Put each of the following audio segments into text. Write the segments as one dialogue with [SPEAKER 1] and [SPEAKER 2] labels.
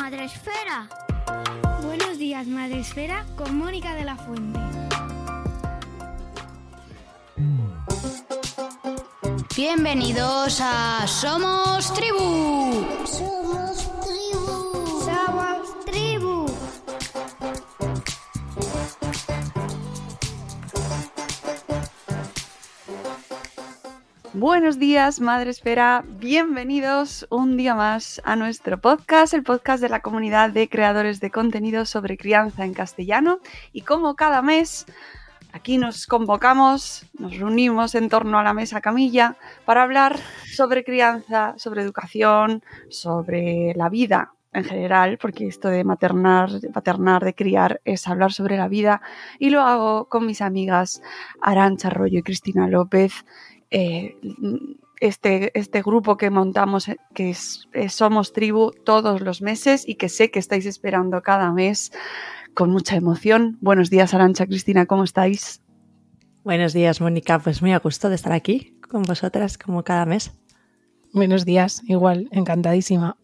[SPEAKER 1] Días, Madre Esfera. Buenos días, Madre Esfera, con Mónica de la Fuente.
[SPEAKER 2] Bienvenidos a Somos Tribu.
[SPEAKER 1] Somos
[SPEAKER 3] Buenos días, Madre Esfera. Bienvenidos un día más a nuestro podcast, el podcast de la comunidad de creadores de contenido sobre crianza en castellano. Y como cada mes, aquí nos convocamos, nos reunimos en torno a la mesa camilla para hablar sobre crianza, sobre educación, sobre la vida en general, porque esto de maternar, de paternar, de criar es hablar sobre la vida. Y lo hago con mis amigas Arancha Arroyo y Cristina López eh, este, este grupo que montamos, eh, que es, es Somos Tribu, todos los meses y que sé que estáis esperando cada mes con mucha emoción. Buenos días, Arancha, Cristina, ¿cómo estáis?
[SPEAKER 4] Buenos días, Mónica. Pues muy a gusto de estar aquí con vosotras como cada mes.
[SPEAKER 5] Buenos días, igual, encantadísima.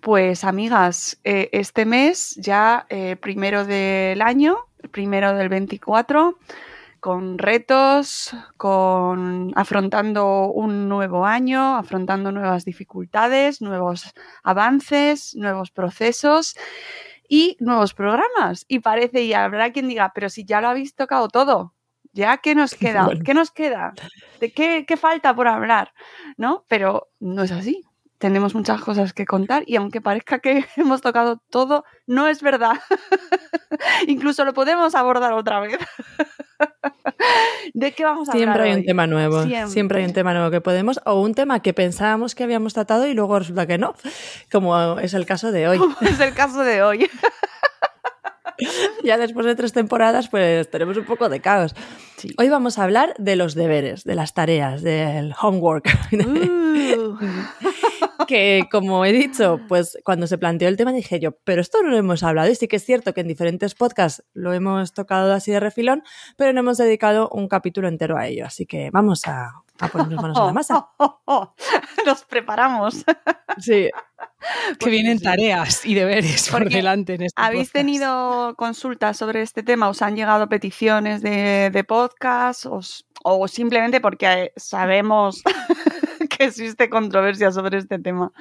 [SPEAKER 3] Pues amigas, eh, este mes ya eh, primero del año, primero del 24, con retos, con afrontando un nuevo año, afrontando nuevas dificultades, nuevos avances, nuevos procesos y nuevos programas. Y parece, y habrá quien diga, pero si ya lo habéis tocado todo, ¿ya qué nos queda?
[SPEAKER 4] Bueno.
[SPEAKER 3] ¿Qué nos queda? ¿De qué, qué falta por hablar? ¿No? Pero no es así. Tenemos muchas cosas que contar y aunque parezca que hemos tocado todo, no es verdad. Incluso lo podemos abordar otra vez. ¿De qué vamos a
[SPEAKER 4] Siempre
[SPEAKER 3] hablar
[SPEAKER 4] hay un tema nuevo.
[SPEAKER 3] Siempre.
[SPEAKER 4] Siempre. hay un tema nuevo que podemos, o un tema que pensábamos que habíamos tratado y luego resulta que no, como es el caso de hoy.
[SPEAKER 3] Como es el caso de hoy.
[SPEAKER 4] ya después de tres temporadas, pues tenemos un poco de caos.
[SPEAKER 3] Sí.
[SPEAKER 4] Hoy vamos a hablar de los deberes, de las tareas, del homework.
[SPEAKER 3] Uh.
[SPEAKER 4] Que como he dicho, pues cuando se planteó el tema dije yo, pero esto no lo hemos hablado y sí que es cierto que en diferentes podcasts lo hemos tocado así de refilón, pero no hemos dedicado un capítulo entero a ello, así que vamos a, a ponernos manos a la masa.
[SPEAKER 3] Nos preparamos.
[SPEAKER 4] Sí,
[SPEAKER 5] Que vienen tareas y deberes por
[SPEAKER 3] Porque
[SPEAKER 5] delante en este
[SPEAKER 3] ¿Habéis
[SPEAKER 5] podcast.
[SPEAKER 3] tenido consultas sobre este tema? ¿Os han llegado peticiones de, de podcast? ¿Os- ¿O simplemente porque sabemos que existe controversia sobre este tema?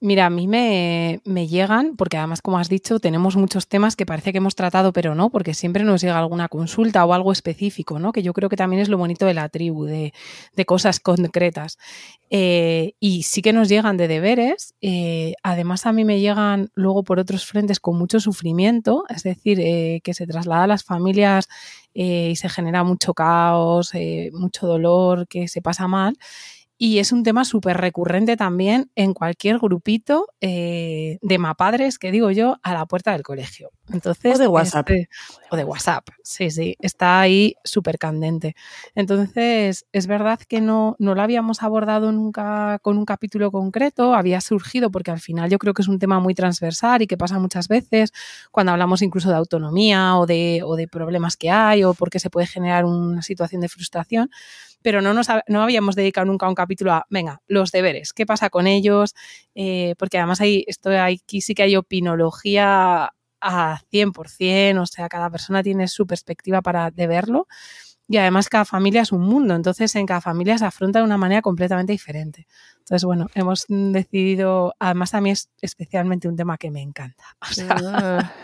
[SPEAKER 5] Mira, a mí me, me llegan, porque además, como has dicho, tenemos muchos temas que parece que hemos tratado, pero no, porque siempre nos llega alguna consulta o algo específico, ¿no? Que yo creo que también es lo bonito de la tribu, de, de cosas concretas. Eh, y sí que nos llegan de deberes. eh, además, a mí me llegan luego por otros frentes con mucho sufrimiento, es decir, eh, que se traslada a las familias y se genera mucho caos, mucho dolor, que se pasa mal. Y es un tema súper recurrente también en cualquier grupito eh, de mapadres, que digo yo, a la puerta del colegio. Entonces,
[SPEAKER 4] O de WhatsApp.
[SPEAKER 5] este- o de WhatsApp, sí, sí, está ahí súper candente. Entonces, es verdad que no, no lo habíamos abordado nunca con un capítulo concreto, había surgido porque al final yo creo que es un tema muy transversal y que pasa muchas veces cuando hablamos incluso de autonomía o de, o de problemas que hay o porque se puede generar una situación de frustración pero no, nos, no habíamos dedicado nunca un capítulo a, venga, los deberes, qué pasa con ellos, Eh, porque además hay, esto, aquí sí que hay opinología a 100%, o sea, cada persona tiene su perspectiva para de verlo y además cada familia es un mundo, entonces en cada familia se afronta de una manera completamente diferente. Entonces, bueno, hemos decidido, además a mí es especialmente un tema que me encanta,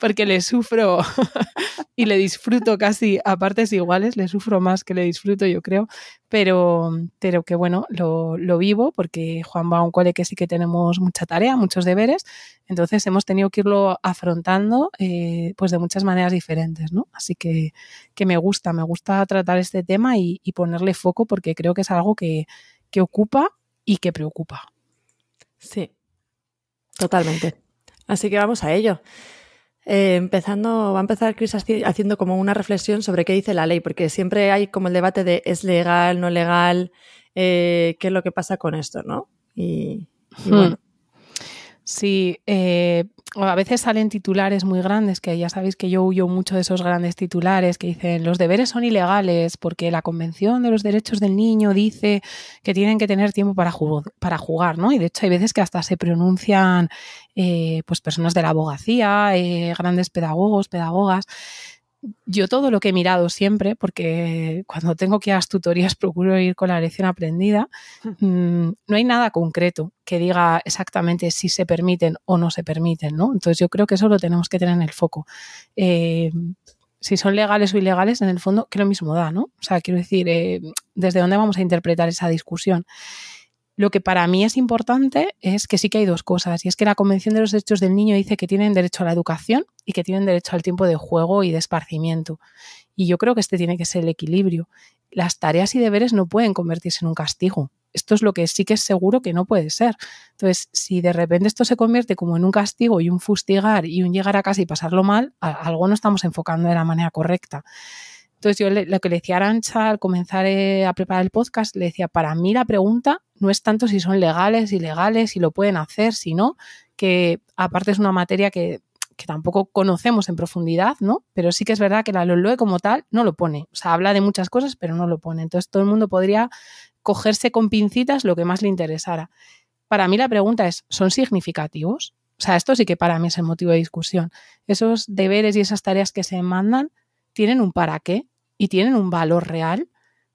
[SPEAKER 5] porque le sufro y le disfruto casi a partes iguales, le sufro más que le disfruto yo creo, pero, pero que bueno, lo, lo vivo porque Juan va a un cole que sí que tenemos mucha tarea, muchos deberes, entonces hemos tenido que irlo afrontando eh, pues de muchas maneras diferentes, ¿no? Así que, que me gusta, me gusta tratar este tema y, y ponerle foco porque creo que es algo que, que ocupa y que preocupa.
[SPEAKER 4] Sí, totalmente. Así que vamos a ello. Eh, empezando, va a empezar Chris haciendo como una reflexión sobre qué dice la ley, porque siempre hay como el debate de es legal, no legal, eh, qué es lo que pasa con esto, ¿no? Y,
[SPEAKER 5] hmm. bueno. Sí, eh, a veces salen titulares muy grandes, que ya sabéis que yo huyo mucho de esos grandes titulares que dicen los deberes son ilegales porque la Convención de los Derechos del Niño dice que tienen que tener tiempo para, jugar, ¿no? Y de hecho hay veces que hasta se pronuncian eh, pues personas de la abogacía, eh, grandes pedagogos, pedagogas, yo todo lo que he mirado siempre, porque cuando tengo que ir a las tutorías procuro ir con la lección aprendida, mm, no hay nada concreto que diga exactamente si se permiten o no se permiten, ¿no? Entonces yo creo que eso lo tenemos que tener en el foco. Eh, si son legales o ilegales, en el fondo, que lo mismo da, ¿no? O sea, quiero decir, eh, ¿desde dónde vamos a interpretar esa discusión? Lo que para mí es importante es que sí que hay dos cosas, y es que la Convención de los Derechos del Niño dice que tienen derecho a la educación y que tienen derecho al tiempo de juego y de esparcimiento. Y yo creo que este tiene que ser el equilibrio. Las tareas y deberes no pueden convertirse en un castigo. Esto es lo que sí que es seguro que no puede ser. Entonces, si de repente esto se convierte como en un castigo y un fustigar y un llegar a casa y pasarlo mal, algo no estamos enfocando de la manera correcta. Entonces yo lo que le decía a Arancha al comenzar eh, a preparar el podcast, le decía, para mí la pregunta no es tanto si son legales, ilegales, si lo pueden hacer, sino que aparte es una materia que, tampoco conocemos en profundidad, ¿no? Pero sí que es verdad que la LOLOE como tal no lo pone. O sea, habla de muchas cosas, pero no lo pone. Entonces todo el mundo podría cogerse con pincitas lo que más le interesara. Para mí la pregunta es, ¿son significativos? O sea, esto sí que para mí es el motivo de discusión. Esos deberes y esas tareas que se mandan tienen un para qué y tienen un valor real,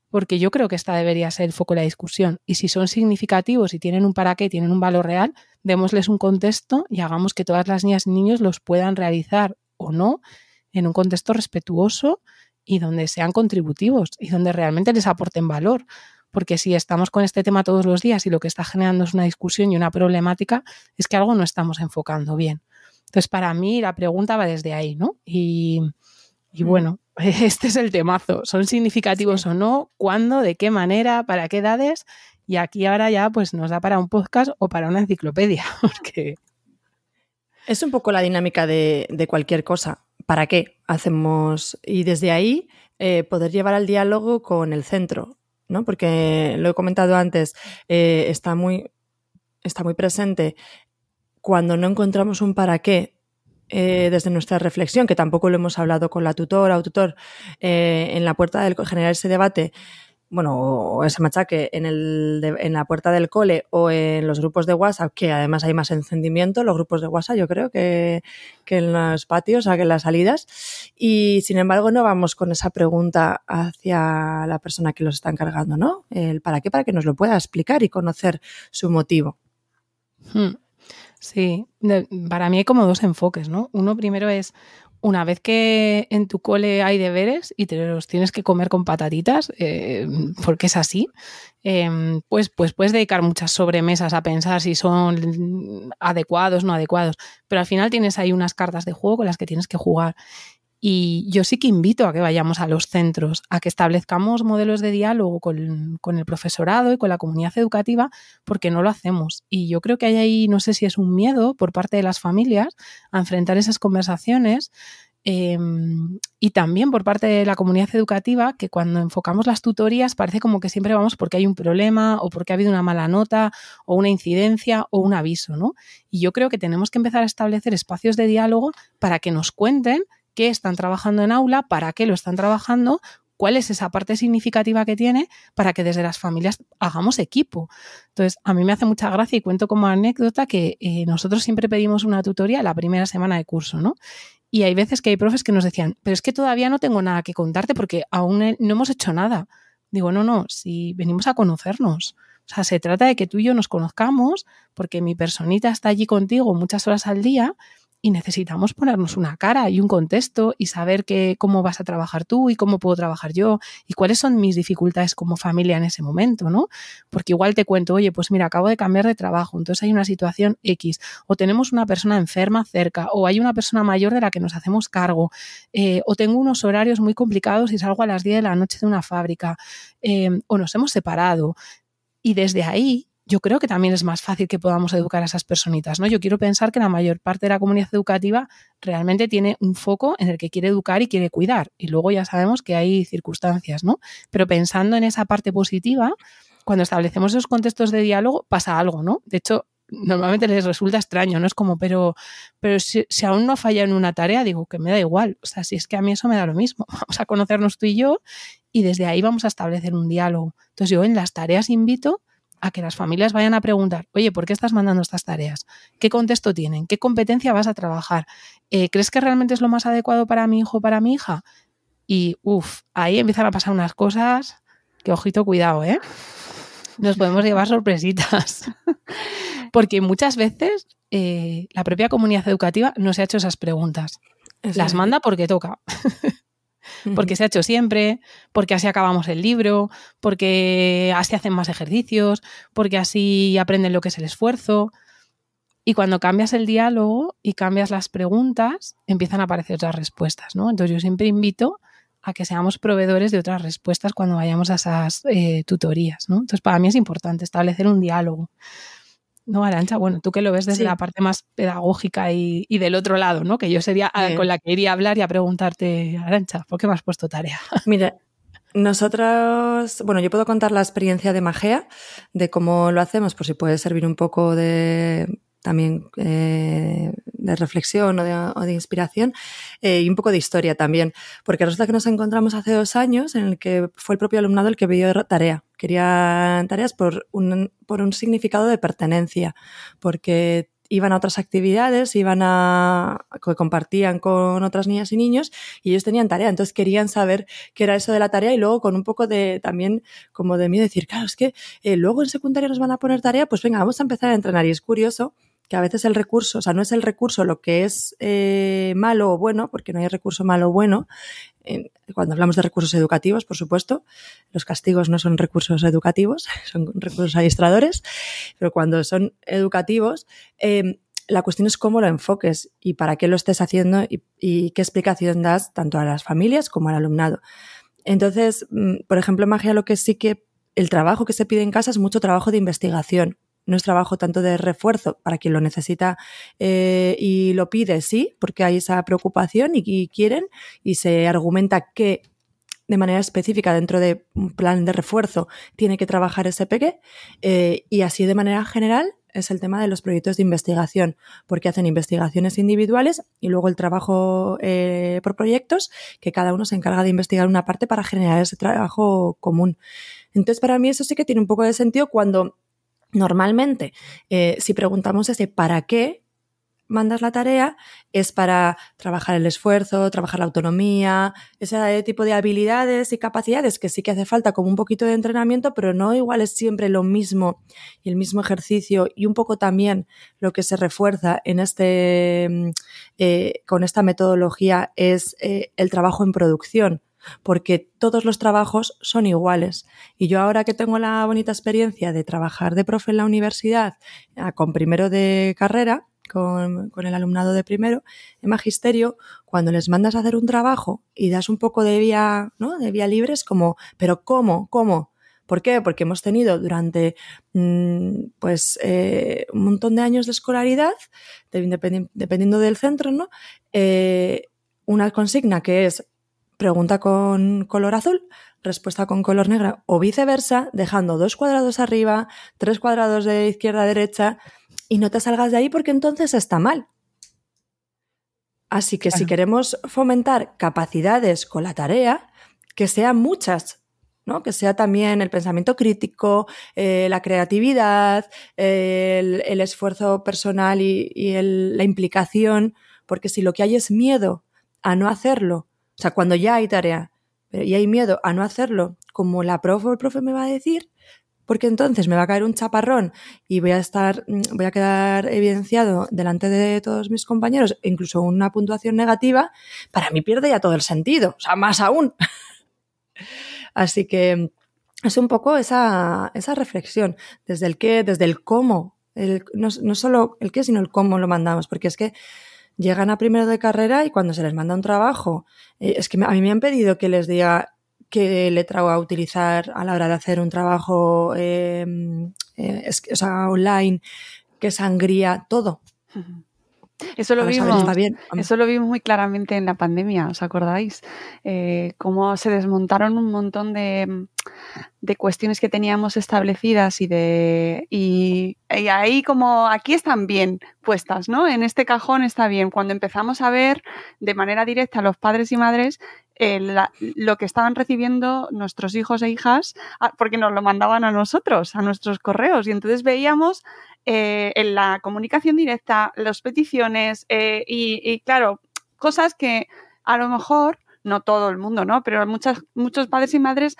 [SPEAKER 5] porque yo creo que esta debería ser el foco de la discusión. Y si son significativos y tienen un para qué, tienen un valor real, démosles un contexto y hagamos que todas las niñas y niños los puedan realizar o no en un contexto respetuoso y donde sean contributivos y donde realmente les aporten valor. Porque si estamos con este tema todos los días y lo que está generando es una discusión y una problemática, es que algo no estamos enfocando bien. Entonces, para mí la pregunta va desde ahí, ¿no? Y, y bueno, este es el temazo. ¿Son significativos o no? ¿Cuándo? ¿De qué manera? ¿Para qué edades? Y aquí ahora ya pues nos da para un podcast o para una enciclopedia, porque...
[SPEAKER 4] Es un poco la dinámica de, cualquier cosa. ¿Para qué hacemos? Y desde ahí eh, poder llevar al diálogo con el centro, ¿no? Porque lo he comentado antes, eh, está, muy, está muy presente cuando no encontramos un para qué eh, desde nuestra reflexión, que tampoco lo hemos hablado con la tutora o tutor, eh, en la puerta del generar ese debate, bueno, o ese machaque en, el, en la puerta del cole o en los grupos de WhatsApp, que además hay más encendimiento, los grupos de WhatsApp, yo creo, que, que en los patios, o que en las salidas. Y sin embargo, no vamos con esa pregunta hacia la persona que los está encargando, ¿no? El para qué, para que nos lo pueda explicar y conocer su motivo.
[SPEAKER 5] Hmm. Sí, para mí hay como dos enfoques, ¿no? Uno primero es, una vez que en tu cole hay deberes y te los tienes que comer con patatitas, eh, porque es así, em, pues, pues puedes dedicar muchas sobremesas a pensar si son adecuados, no adecuados, pero al final tienes ahí unas cartas de juego con las que tienes que jugar. Y yo sí que invito a que vayamos a los centros, a que establezcamos modelos de diálogo con, el profesorado y con la comunidad educativa, porque no lo hacemos. Y yo creo que hay ahí, no sé si es un miedo por parte de las familias a enfrentar esas conversaciones. Em, y también por parte de la comunidad educativa, que cuando enfocamos las tutorías parece como que siempre vamos porque hay un problema o porque ha habido una mala nota o una incidencia o un aviso, ¿no? Y yo creo que tenemos que empezar a establecer espacios de diálogo para que nos cuenten qué están trabajando en aula, para qué lo están trabajando, cuál es esa parte significativa que tiene para que desde las familias hagamos equipo. Entonces, a mí me hace mucha gracia y cuento como anécdota que eh, nosotros siempre pedimos una tutoría la primera semana de curso, ¿no? Y hay veces que hay profes que nos decían, pero es que todavía no tengo nada que contarte porque aún no hemos hecho nada. Digo, no, no, si venimos a conocernos. O sea, se trata de que tú y yo nos conozcamos porque mi personita está allí contigo muchas horas al día y necesitamos ponernos una cara y un contexto y saber que, cómo vas a trabajar tú y cómo puedo trabajar yo y cuáles son mis dificultades como familia en ese momento, ¿no? Porque igual te cuento, oye, pues mira, acabo de cambiar de trabajo, entonces hay una situación X, o tenemos una persona enferma cerca, o hay una persona mayor de la que nos hacemos cargo, eh, o tengo unos horarios muy complicados y salgo a las 10 de la noche de una fábrica, eh, o nos hemos separado. Y desde ahí yo creo que también es más fácil que podamos educar a esas personitas, ¿no? Yo quiero pensar que la mayor parte de la comunidad educativa realmente tiene un foco en el que quiere educar y quiere cuidar. Y luego ya sabemos que hay circunstancias, ¿no? Pero pensando en esa parte positiva, cuando establecemos esos contextos de diálogo, pasa algo, ¿no? De hecho, normalmente les resulta extraño, ¿no? Es como, pero, pero si, aún no falla en una tarea, digo que me da igual. O sea, si es que a mí eso me da lo mismo. Vamos a conocernos tú y yo y desde ahí vamos a establecer un diálogo. Entonces yo en las tareas invito a que las familias vayan a preguntar, oye, ¿por qué estás mandando estas tareas? ¿Qué contexto tienen? ¿Qué competencia vas a trabajar? Eh, ¿Crees que realmente es lo más adecuado para mi hijo o para mi hija? Y, uff, ahí empiezan a pasar unas cosas que, ojito, cuidado, ¿eh? Nos podemos llevar sorpresitas. Porque muchas veces eh, la propia comunidad educativa no se ha hecho esas preguntas. Las manda porque toca porque se ha hecho siempre, porque así acabamos el libro, porque así hacen más ejercicios, porque así aprenden lo que es el esfuerzo. Y cuando cambias el diálogo y cambias las preguntas, empiezan a aparecer otras respuestas, ¿no? Entonces yo siempre invito a que seamos proveedores de otras respuestas cuando vayamos a esas eh, tutorías, ¿no? Entonces para mí es importante establecer un diálogo. No, Arancha, bueno, tú que lo ves desde la parte más pedagógica y, del otro lado, ¿no? Que yo sería con la que iría a hablar y a preguntarte, Arancha, ¿por qué me has puesto tarea?
[SPEAKER 4] Mira, nosotros, bueno, yo puedo contar la experiencia de Magea, de cómo lo hacemos, por si puede servir un poco de también eh, de reflexión o de, inspiración eh, y un poco de historia también, porque resulta que nos encontramos hace dos años en el que fue el propio alumnado el que pidió tarea. Quería tareas por un, por un significado de pertenencia, porque iban a otras actividades, iban a que compartían con otras niñas y niños y ellos tenían tarea, entonces querían saber qué era eso de la tarea y luego con un poco de también como de mí decir, claro, es que eh, luego en secundaria nos van a poner tarea, pues venga, vamos a empezar a entrenar y es curioso que a veces el recurso, o sea, no es el recurso lo que es eh, malo o bueno, porque no hay recurso malo o bueno. cuando hablamos de recursos educativos, por supuesto, los castigos no son recursos educativos, son recursos adiestradores, pero cuando son educativos, em, la cuestión es cómo lo enfoques y para qué lo estés haciendo y, y, qué explicación das tanto a las familias como al alumnado. Entonces, mm, por ejemplo, magia lo que sí que el trabajo que se pide en casa es mucho trabajo de investigación no es trabajo tanto de refuerzo para quien lo necesita eh, y lo pide, sí, porque hay esa preocupación y, quieren y se argumenta que de manera específica dentro de un plan de refuerzo tiene que trabajar ese peque eh, y así de manera general es el tema de los proyectos de investigación, porque hacen investigaciones individuales y luego el trabajo eh, por proyectos, que cada uno se encarga de investigar una parte para generar ese trabajo común. Entonces, para mí eso sí que tiene un poco de sentido cuando Normalmente, eh, si preguntamos ese para qué mandas la tarea, es para trabajar el esfuerzo, trabajar la autonomía, ese tipo de habilidades y capacidades que sí que hace falta como un poquito de entrenamiento, pero no igual es siempre lo mismo y el mismo ejercicio y un poco también lo que se refuerza en este, mm, eh, con esta metodología es eh, el trabajo en producción porque todos los trabajos son iguales. Y yo ahora que tengo la bonita experiencia de trabajar de profe en la universidad ah, con primero de carrera, con, el alumnado de primero, en magisterio, cuando les mandas a hacer un trabajo y das un poco de vía, ¿no? De vía libre, es como, pero ¿cómo? ¿Cómo? ¿Por qué? Porque hemos tenido durante mm, pues eh, un montón de años de escolaridad, dependiendo del centro, ¿no? Eh, una consigna que es pregunta con color azul, respuesta con color negra o viceversa, dejando dos cuadrados arriba, tres cuadrados de izquierda a derecha y no te salgas de ahí porque entonces está mal. Así que si queremos fomentar capacidades con la tarea, que sean muchas, ¿no? Que sea también el pensamiento crítico, eh, la creatividad, el, el esfuerzo personal y, y el- la implicación, porque si lo que hay es miedo a no hacerlo, o sea, cuando ya hay tarea y hay miedo a no hacerlo, como la profe o el profe me va a decir, porque entonces me va a caer un chaparrón y voy a estar, mm, voy a quedar evidenciado delante de todos mis compañeros, e incluso una puntuación negativa, para mí pierde ya todo el sentido, o sea, más aún. Así que es un poco esa, esa reflexión, desde el qué, desde el cómo, no, no solo el qué, sino el cómo lo mandamos, porque es que llegan a primero de carrera y cuando se les manda un trabajo, eh, es que a mí me han pedido que les diga qué letra a utilizar a la hora de hacer un trabajo eh, eh, o sea, online, qué sangría, todo.
[SPEAKER 3] Eso lo vimos.
[SPEAKER 4] si está bien.
[SPEAKER 3] Eso lo vimos muy claramente en la pandemia, ¿os acordáis? Eh, cómo se desmontaron un montón de, de cuestiones que teníamos establecidas y de y, y ahí como aquí están bien puestas, ¿no? En este cajón está bien. Cuando empezamos a ver de manera directa a los padres y madres eh, la- lo que estaban recibiendo nuestros hijos e hijas, ah, porque nos lo mandaban a nosotros, a nuestros correos, y entonces veíamos eh, en la comunicación directa, las peticiones eh, y, y, claro, cosas que a lo mejor, no todo el mundo, ¿no? Pero muchas, muchos padres y madres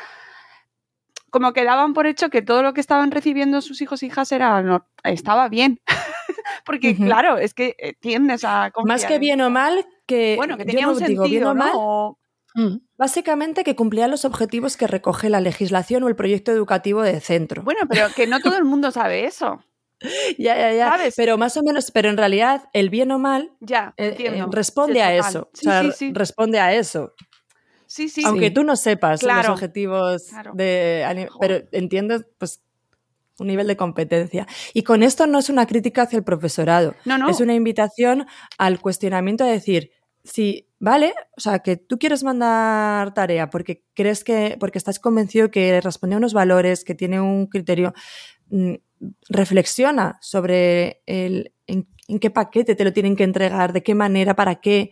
[SPEAKER 3] como que daban por hecho que todo lo que estaban recibiendo sus hijos e hijas era, no, estaba bien. Porque claro, es que eh, tiendes a...
[SPEAKER 4] Más
[SPEAKER 3] confiar
[SPEAKER 4] que
[SPEAKER 3] en
[SPEAKER 4] bien o mal, que
[SPEAKER 3] Bueno, que
[SPEAKER 4] yo
[SPEAKER 3] tenía
[SPEAKER 4] no
[SPEAKER 3] un
[SPEAKER 4] digo bien
[SPEAKER 3] sentido,
[SPEAKER 4] o mal,
[SPEAKER 3] ¿no? O-
[SPEAKER 5] Mm.
[SPEAKER 4] básicamente que cumplía los objetivos que recoge la legislación o el proyecto educativo de centro.
[SPEAKER 3] Bueno, pero que no todo el mundo sabe eso.
[SPEAKER 4] ya, ya, ya.
[SPEAKER 3] ¿sabes?
[SPEAKER 4] Pero más o menos, pero en realidad el bien o mal
[SPEAKER 3] Ya,
[SPEAKER 4] eh, eh, responde
[SPEAKER 3] Sí,
[SPEAKER 4] a eso.
[SPEAKER 3] Sí,
[SPEAKER 4] o sea,
[SPEAKER 3] sí, sí.
[SPEAKER 4] responde a eso.
[SPEAKER 3] Sí, sí.
[SPEAKER 4] Aunque
[SPEAKER 5] Sí.
[SPEAKER 4] tú no sepas los objetivos
[SPEAKER 3] Claro.
[SPEAKER 4] de pero entiendes pues un nivel de competencia. Y con esto no es una crítica hacia el profesorado,
[SPEAKER 3] No, no.
[SPEAKER 4] es una invitación al cuestionamiento de decir, si, vale, o sea, que tú quieres mandar tarea porque crees que, porque estás convencido que responde a unos valores, que tiene un criterio, mm, reflexiona sobre el, en, en qué paquete te lo tienen que entregar, de qué manera, para qué,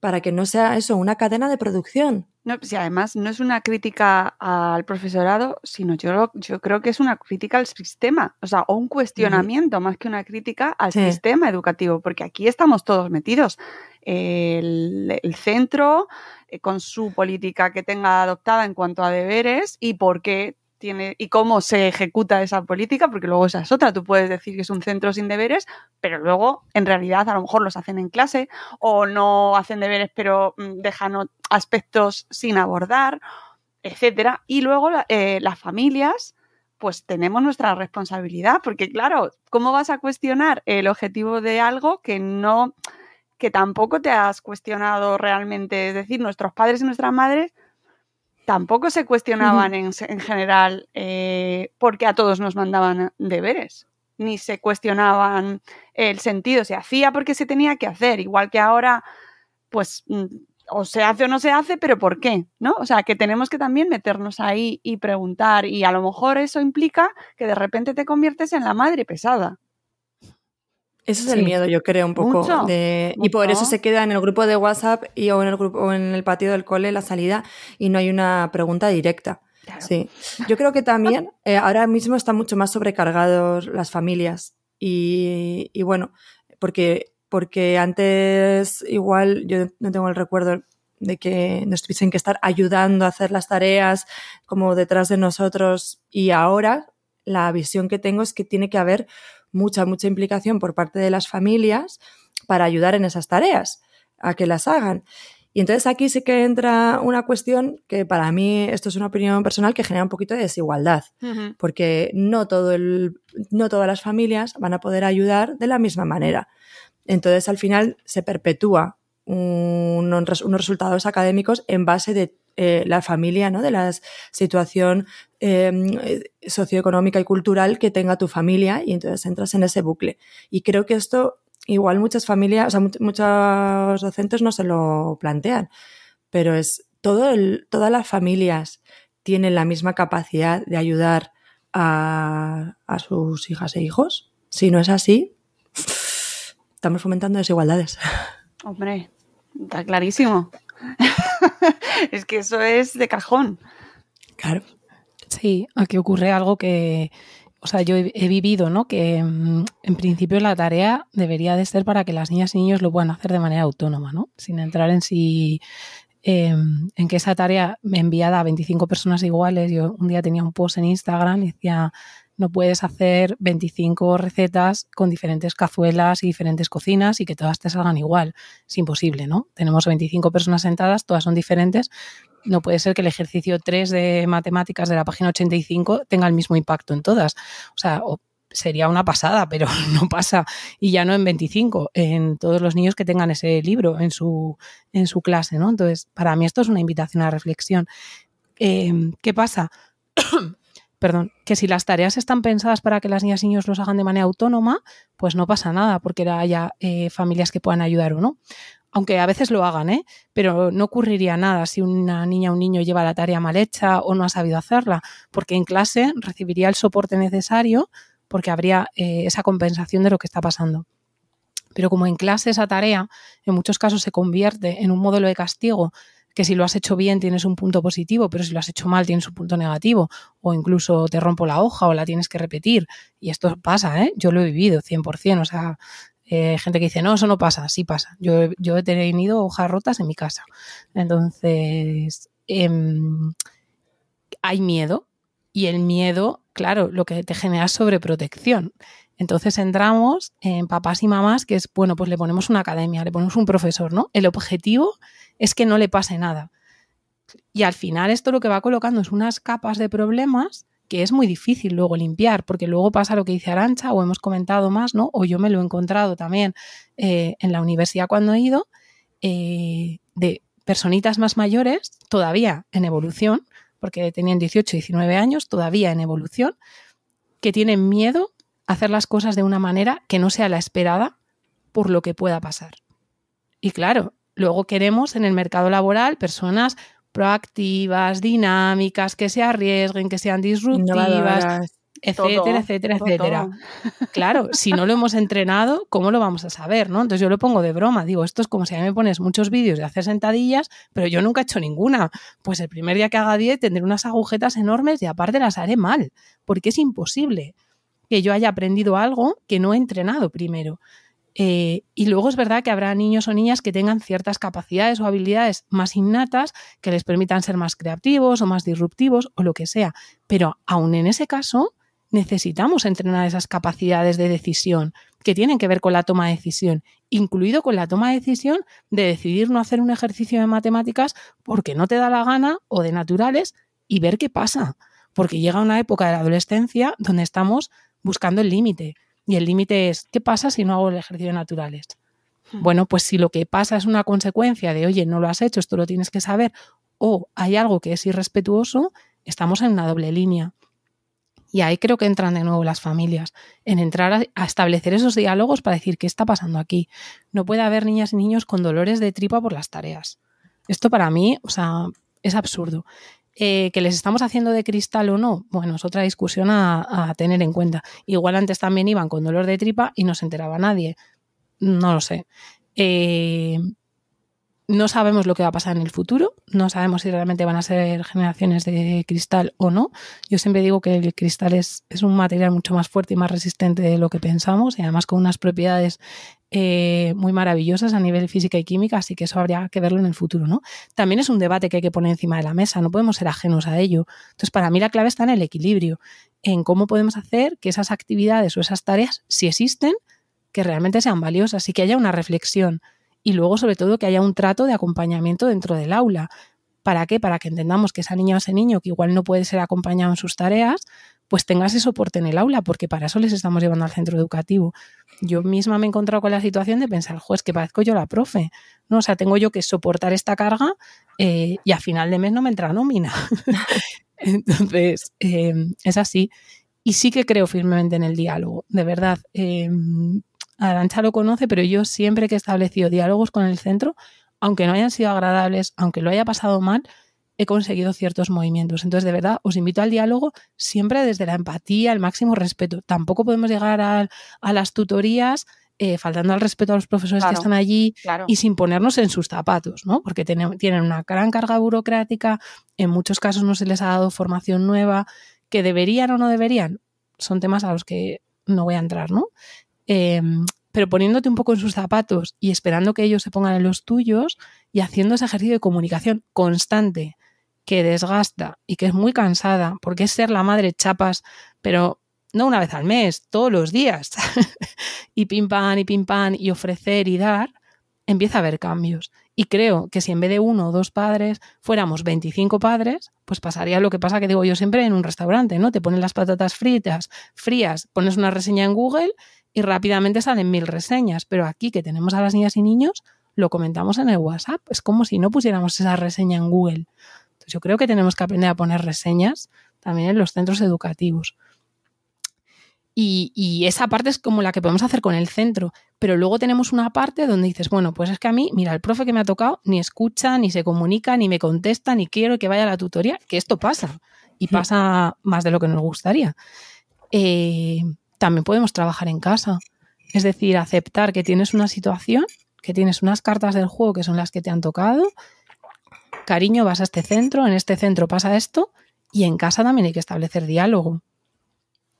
[SPEAKER 4] para que no sea eso, una cadena de producción.
[SPEAKER 3] No, si además no es una crítica al profesorado, sino yo, lo- yo creo que es una crítica al sistema, o sea, o un cuestionamiento más que una crítica al
[SPEAKER 4] Sí.
[SPEAKER 3] sistema educativo, porque aquí estamos todos metidos. El, el centro, eh, con su política que tenga adoptada en cuanto a deberes y por qué y cómo se ejecuta esa política, porque luego esa es otra. Tú puedes decir que es un centro sin deberes, pero luego en realidad a lo mejor los hacen en clase o no hacen deberes, pero mm, dejan aspectos sin abordar, etcétera. Y luego eh, las familias, pues tenemos nuestra responsabilidad, porque claro, ¿cómo vas a cuestionar el objetivo de algo que no, que tampoco te has cuestionado realmente? Es decir, nuestros padres y nuestras madres tampoco se cuestionaban en, en general eh, porque a todos nos mandaban deberes, ni se cuestionaban el sentido, se hacía porque se tenía que hacer, igual que ahora, pues mm, o se hace o no se hace, pero ¿por qué? ¿No? O sea, que tenemos que también meternos ahí y preguntar, y a lo mejor eso implica que de repente te conviertes en la madre pesada.
[SPEAKER 4] Ese es el miedo, yo creo, un poco.
[SPEAKER 3] Mucho,
[SPEAKER 4] de- y por eso se queda en el grupo de WhatsApp y, o, en el grupo, o en el patio del cole la salida y no hay una pregunta directa.
[SPEAKER 3] Claro.
[SPEAKER 4] Sí. Yo creo que también eh, ahora mismo están mucho más sobrecargados las familias. Y, y bueno, porque, porque antes igual yo no tengo el recuerdo de que nos tuviesen que estar ayudando a hacer las tareas como detrás de nosotros. Y ahora la visión que tengo es que tiene que haber mucha, mucha implicación por parte de las familias para ayudar en esas tareas, a que las hagan. Y entonces aquí sí que entra una cuestión que para mí, esto es una opinión personal, que genera un poquito de desigualdad, porque no, todo el, no todas las familias van a poder ayudar de la misma manera. Entonces al final se perpetúa un- unos resultados académicos en base de eh, la familia, ¿no? de la situación eh, socioeconómica y cultural que tenga tu familia y entonces entras en ese bucle. Y creo que esto igual muchas familias, o sea, much- muchos docentes no se lo plantean, pero es todo el- todas las familias tienen la misma capacidad de ayudar a, a sus hijas e hijos. Si no es así, estamos fomentando desigualdades.
[SPEAKER 3] Hombre, está clarísimo. es que eso es de cajón.
[SPEAKER 4] Claro.
[SPEAKER 5] Sí, aquí ocurre algo que, o sea, yo he, he vivido, ¿no? Que mm, en principio la tarea debería de ser para que las niñas y niños lo puedan hacer de manera autónoma, ¿no? Sin entrar en si eh, en que esa tarea enviada a 25 personas iguales, yo un día tenía un post en Instagram y decía, no puedes hacer 25 recetas con diferentes cazuelas y diferentes cocinas y que todas te salgan igual. Es imposible, ¿no? Tenemos 25 personas sentadas, todas son diferentes. No puede ser que el ejercicio 3 de matemáticas de la página 85 tenga el mismo impacto en todas. O sea, sería una pasada, pero no pasa. Y ya no en 25, en todos los niños que tengan ese libro en su, en su clase, ¿no? Entonces, para mí esto es una invitación a reflexión. Eh, ¿Qué pasa? Perdón, que si las tareas están pensadas para que las niñas y niños los hagan de manera autónoma, pues no pasa nada, porque haya eh, familias que puedan ayudar o no. Aunque a veces lo hagan, ¿eh? Pero no ocurriría nada si una niña o un niño lleva la tarea mal hecha o no ha sabido hacerla, porque en clase recibiría el soporte necesario porque habría eh, esa compensación de lo que está pasando. Pero como en clase esa tarea en muchos casos se convierte en un modelo de castigo que si lo has hecho bien tienes un punto positivo, pero si lo has hecho mal tienes un punto negativo, o incluso te rompo la hoja o la tienes que repetir. Y esto pasa, ¿eh? Yo lo he vivido 100%, o sea, eh, gente que dice, no, eso no pasa, sí pasa. Yo, yo he tenido hojas rotas en mi casa. Entonces, em, hay miedo y el miedo, claro, lo que te genera es sobreprotección. Entonces entramos en papás y mamás, que es, bueno, pues le ponemos una academia, le ponemos un profesor, ¿no? El objetivo es que no le pase nada. Y al final esto lo que va colocando es unas capas de problemas que es muy difícil luego limpiar, porque luego pasa lo que dice Arancha, o hemos comentado más, ¿no? O yo me lo he encontrado también eh, en la universidad cuando he ido, eh, de personitas más mayores, todavía en evolución, porque tenían 18, 19 años, todavía en evolución, que tienen miedo a hacer las cosas de una manera que no sea la esperada por lo que pueda pasar. Y claro, luego queremos en el mercado laboral personas proactivas, dinámicas, que se arriesguen, que sean disruptivas, etcétera,
[SPEAKER 3] Todo,
[SPEAKER 5] etcétera,
[SPEAKER 3] todo,
[SPEAKER 5] etcétera.
[SPEAKER 3] todo.
[SPEAKER 5] Claro, si no lo hemos entrenado, ¿cómo lo vamos a saber? ¿no? Entonces yo lo pongo de broma. Digo, esto es como si a mí me pones muchos vídeos de hacer sentadillas, pero yo nunca he hecho ninguna. Pues el primer día que haga 10 tendré unas agujetas enormes y aparte las haré mal, porque es imposible que yo haya aprendido algo que no he entrenado primero. Eh, y luego es verdad que habrá niños o niñas que tengan ciertas capacidades o habilidades más innatas que les permitan ser más creativos o más disruptivos o lo que sea. Pero aún en ese caso, necesitamos entrenar esas capacidades de decisión que tienen que ver con la toma de decisión, incluido con la toma de decisión de decidir no hacer un ejercicio de matemáticas porque no te da la gana o de naturales y ver qué pasa. Porque llega una época de la adolescencia donde estamos buscando el límite. Y el límite es, ¿qué pasa si no hago el ejercicio de naturales? Bueno, pues si lo que pasa es una consecuencia de, oye, no lo has hecho, esto lo tienes que saber, o hay algo que es irrespetuoso, estamos en una doble línea. Y ahí creo que entran de nuevo las familias, en entrar a, a establecer esos diálogos para decir qué está pasando aquí. No puede haber niñas y niños con dolores de tripa por las tareas. Esto para mí, o sea, es absurdo. Eh, que les estamos haciendo de cristal o no, bueno, es otra discusión a, a tener en cuenta. Igual antes también iban con dolor de tripa y no se enteraba nadie. No lo sé. Eh, no sabemos lo que va a pasar en el futuro, no sabemos si realmente van a ser generaciones de cristal o no. Yo siempre digo que el cristal es, es un material mucho más fuerte y más resistente de lo que pensamos y además con unas propiedades eh, muy maravillosas a nivel física y química, así que eso habría que verlo en el futuro, ¿no? También es un debate que hay que poner encima de la mesa, no podemos ser ajenos a ello. Entonces, para mí la clave está en el equilibrio, en cómo podemos hacer que esas actividades o esas tareas, si existen, que realmente sean valiosas y que haya una reflexión y luego sobre todo que haya un trato de acompañamiento dentro del aula. ¿Para qué? Para que entendamos que esa niña o ese niño que igual no puede ser acompañado en sus tareas, pues tenga ese soporte en el aula, porque para eso les estamos llevando al centro educativo. Yo misma me he encontrado con la situación de pensar, juez, que parezco yo la profe, ¿no? O sea, tengo yo que soportar esta carga eh, y a final de mes no me entra nómina. Entonces, eh, es así. Y sí que creo firmemente en el diálogo, de verdad. Eh, Arancha lo conoce, pero yo siempre que he establecido diálogos con el centro, aunque no hayan sido agradables, aunque lo haya pasado mal, he conseguido ciertos movimientos. Entonces, de verdad, os invito al diálogo siempre desde la empatía, el máximo respeto. Tampoco podemos llegar a, a las tutorías eh, faltando al respeto a los profesores
[SPEAKER 3] Claro,
[SPEAKER 5] que están allí
[SPEAKER 3] Claro.
[SPEAKER 5] y sin ponernos en sus zapatos, ¿no? Porque tienen, tienen una gran carga burocrática, en muchos casos no se les ha dado formación nueva, que deberían o no deberían, son temas a los que no voy a entrar, ¿no? Eh, pero poniéndote un poco en sus zapatos y esperando que ellos se pongan en los tuyos y haciendo ese ejercicio de comunicación constante que desgasta y que es muy cansada, porque es ser la madre chapas, pero no una vez al mes, todos los días, y pim pam y pim pam y ofrecer y dar, empieza a haber cambios. Y creo que si en vez de uno o dos padres fuéramos 25 padres, pues pasaría lo que pasa que digo yo siempre en un restaurante, ¿no? Te ponen las patatas fritas, frías, pones una reseña en Google y rápidamente salen mil reseñas. Pero aquí que tenemos a las niñas y niños, lo comentamos en el WhatsApp. Es como si no pusiéramos esa reseña en Google. Entonces yo creo que tenemos que aprender a poner reseñas también en los centros educativos. Y, y, esa parte es como la que podemos hacer con el centro. Pero luego tenemos una parte donde dices, bueno, pues es que a mí, mira, el profe que me ha tocado ni escucha, ni se comunica, ni me contesta, ni quiero que vaya a la tutoría, que esto pasa. Y pasa más de lo que nos gustaría. Eh, también podemos trabajar en casa. Es decir, aceptar que tienes una situación, que tienes unas cartas del juego que son las que te han tocado. Cariño, vas a este centro, en este centro pasa esto, y en casa también hay que establecer diálogo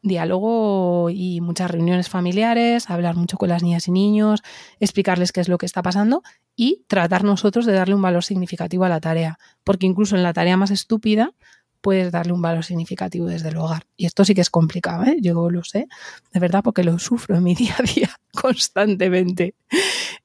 [SPEAKER 5] diálogo y muchas reuniones familiares, hablar mucho con las niñas y niños, explicarles qué es lo que está pasando y tratar nosotros de darle un valor significativo a la tarea, porque incluso en la tarea más estúpida puedes darle un valor significativo desde el hogar. Y esto sí que es complicado, ¿eh? yo lo sé, de verdad, porque lo sufro en mi día a día constantemente.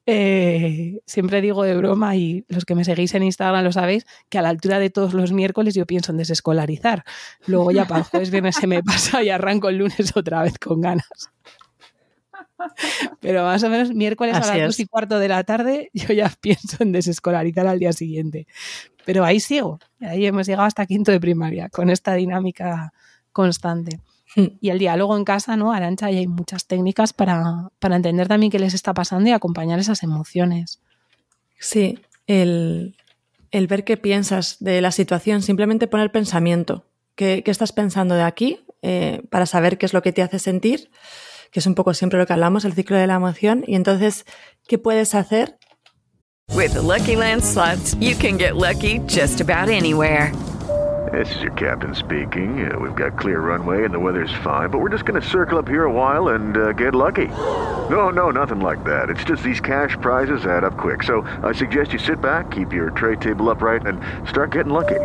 [SPEAKER 5] Eh, siempre digo de broma, y los que me seguís en Instagram lo sabéis, que a la altura de todos los miércoles yo pienso en desescolarizar. Luego ya para el jueves, viernes se me pasa y arranco el lunes otra vez con ganas. Pero más o menos miércoles
[SPEAKER 4] Así
[SPEAKER 5] a las dos y cuarto de la tarde yo ya pienso en desescolarizar al día siguiente. Pero ahí sigo, ahí hemos llegado hasta quinto de primaria con esta dinámica constante.
[SPEAKER 4] Hmm.
[SPEAKER 5] Y el diálogo en casa, ¿no? Arancha, y hay muchas técnicas para, para entender también qué les está pasando y acompañar esas emociones.
[SPEAKER 4] Sí, el, el ver qué piensas de la situación, simplemente poner pensamiento. ¿Qué, qué estás pensando de aquí? Eh, para saber qué es lo que te hace sentir, que es un poco siempre lo que hablamos, el ciclo de la emoción. Y entonces, ¿qué puedes hacer?
[SPEAKER 6] With the Lucky Land slots, you can get lucky just about anywhere.
[SPEAKER 7] This is your captain speaking. Uh, we've got clear runway and the weather's fine, but we're just going to circle up here a while and uh, get lucky. No, no, nothing like that. It's just these cash prizes add up quick. So I suggest you sit back, keep your tray table upright, and start getting lucky.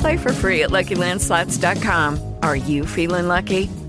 [SPEAKER 6] Play for free at LuckyLandSlots.com. Are you feeling lucky?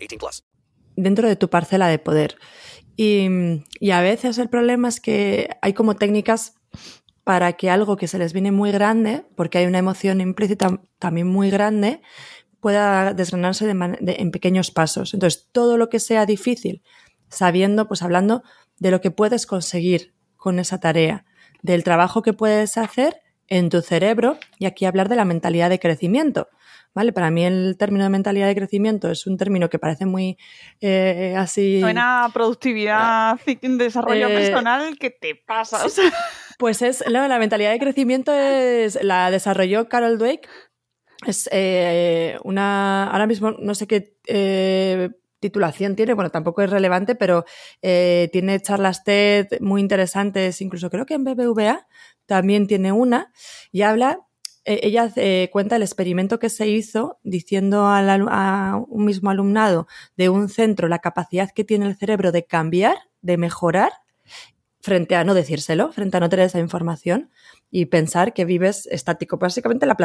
[SPEAKER 8] 18 plus.
[SPEAKER 4] dentro de tu parcela de poder. Y, a veces el problema es que hay como técnicas para que algo que se les viene muy grande, porque hay una emoción implícita también muy grande, pueda desgranarse de de- en pequeños pasos. Entonces, todo lo que sea difícil, sabiendo, pues hablando de lo que puedes conseguir con esa tarea, del trabajo que puedes hacer en tu cerebro, y aquí hablar de la mentalidad de crecimiento. ¿Vale? Para mí el término de mentalidad de crecimiento es un término que parece muy eh, así.
[SPEAKER 3] Suena productividad, desarrollo
[SPEAKER 4] Eh,
[SPEAKER 3] personal, que te pasas.
[SPEAKER 4] Pues es, no, la mentalidad de crecimiento es, la desarrolló Carol Dweck. Es eh, una, ahora mismo no sé qué eh, titulación tiene, bueno, tampoco es relevante, pero eh, tiene charlas TED muy interesantes, incluso creo que en BBVA también tiene una, y habla, ella eh, cuenta el experimento que se hizo diciendo al a un mismo alumnado de un centro la capacidad que tiene el cerebro de cambiar, de mejorar, frente a no decírselo, frente a no tener esa información y pensar que vives estático. Básicamente la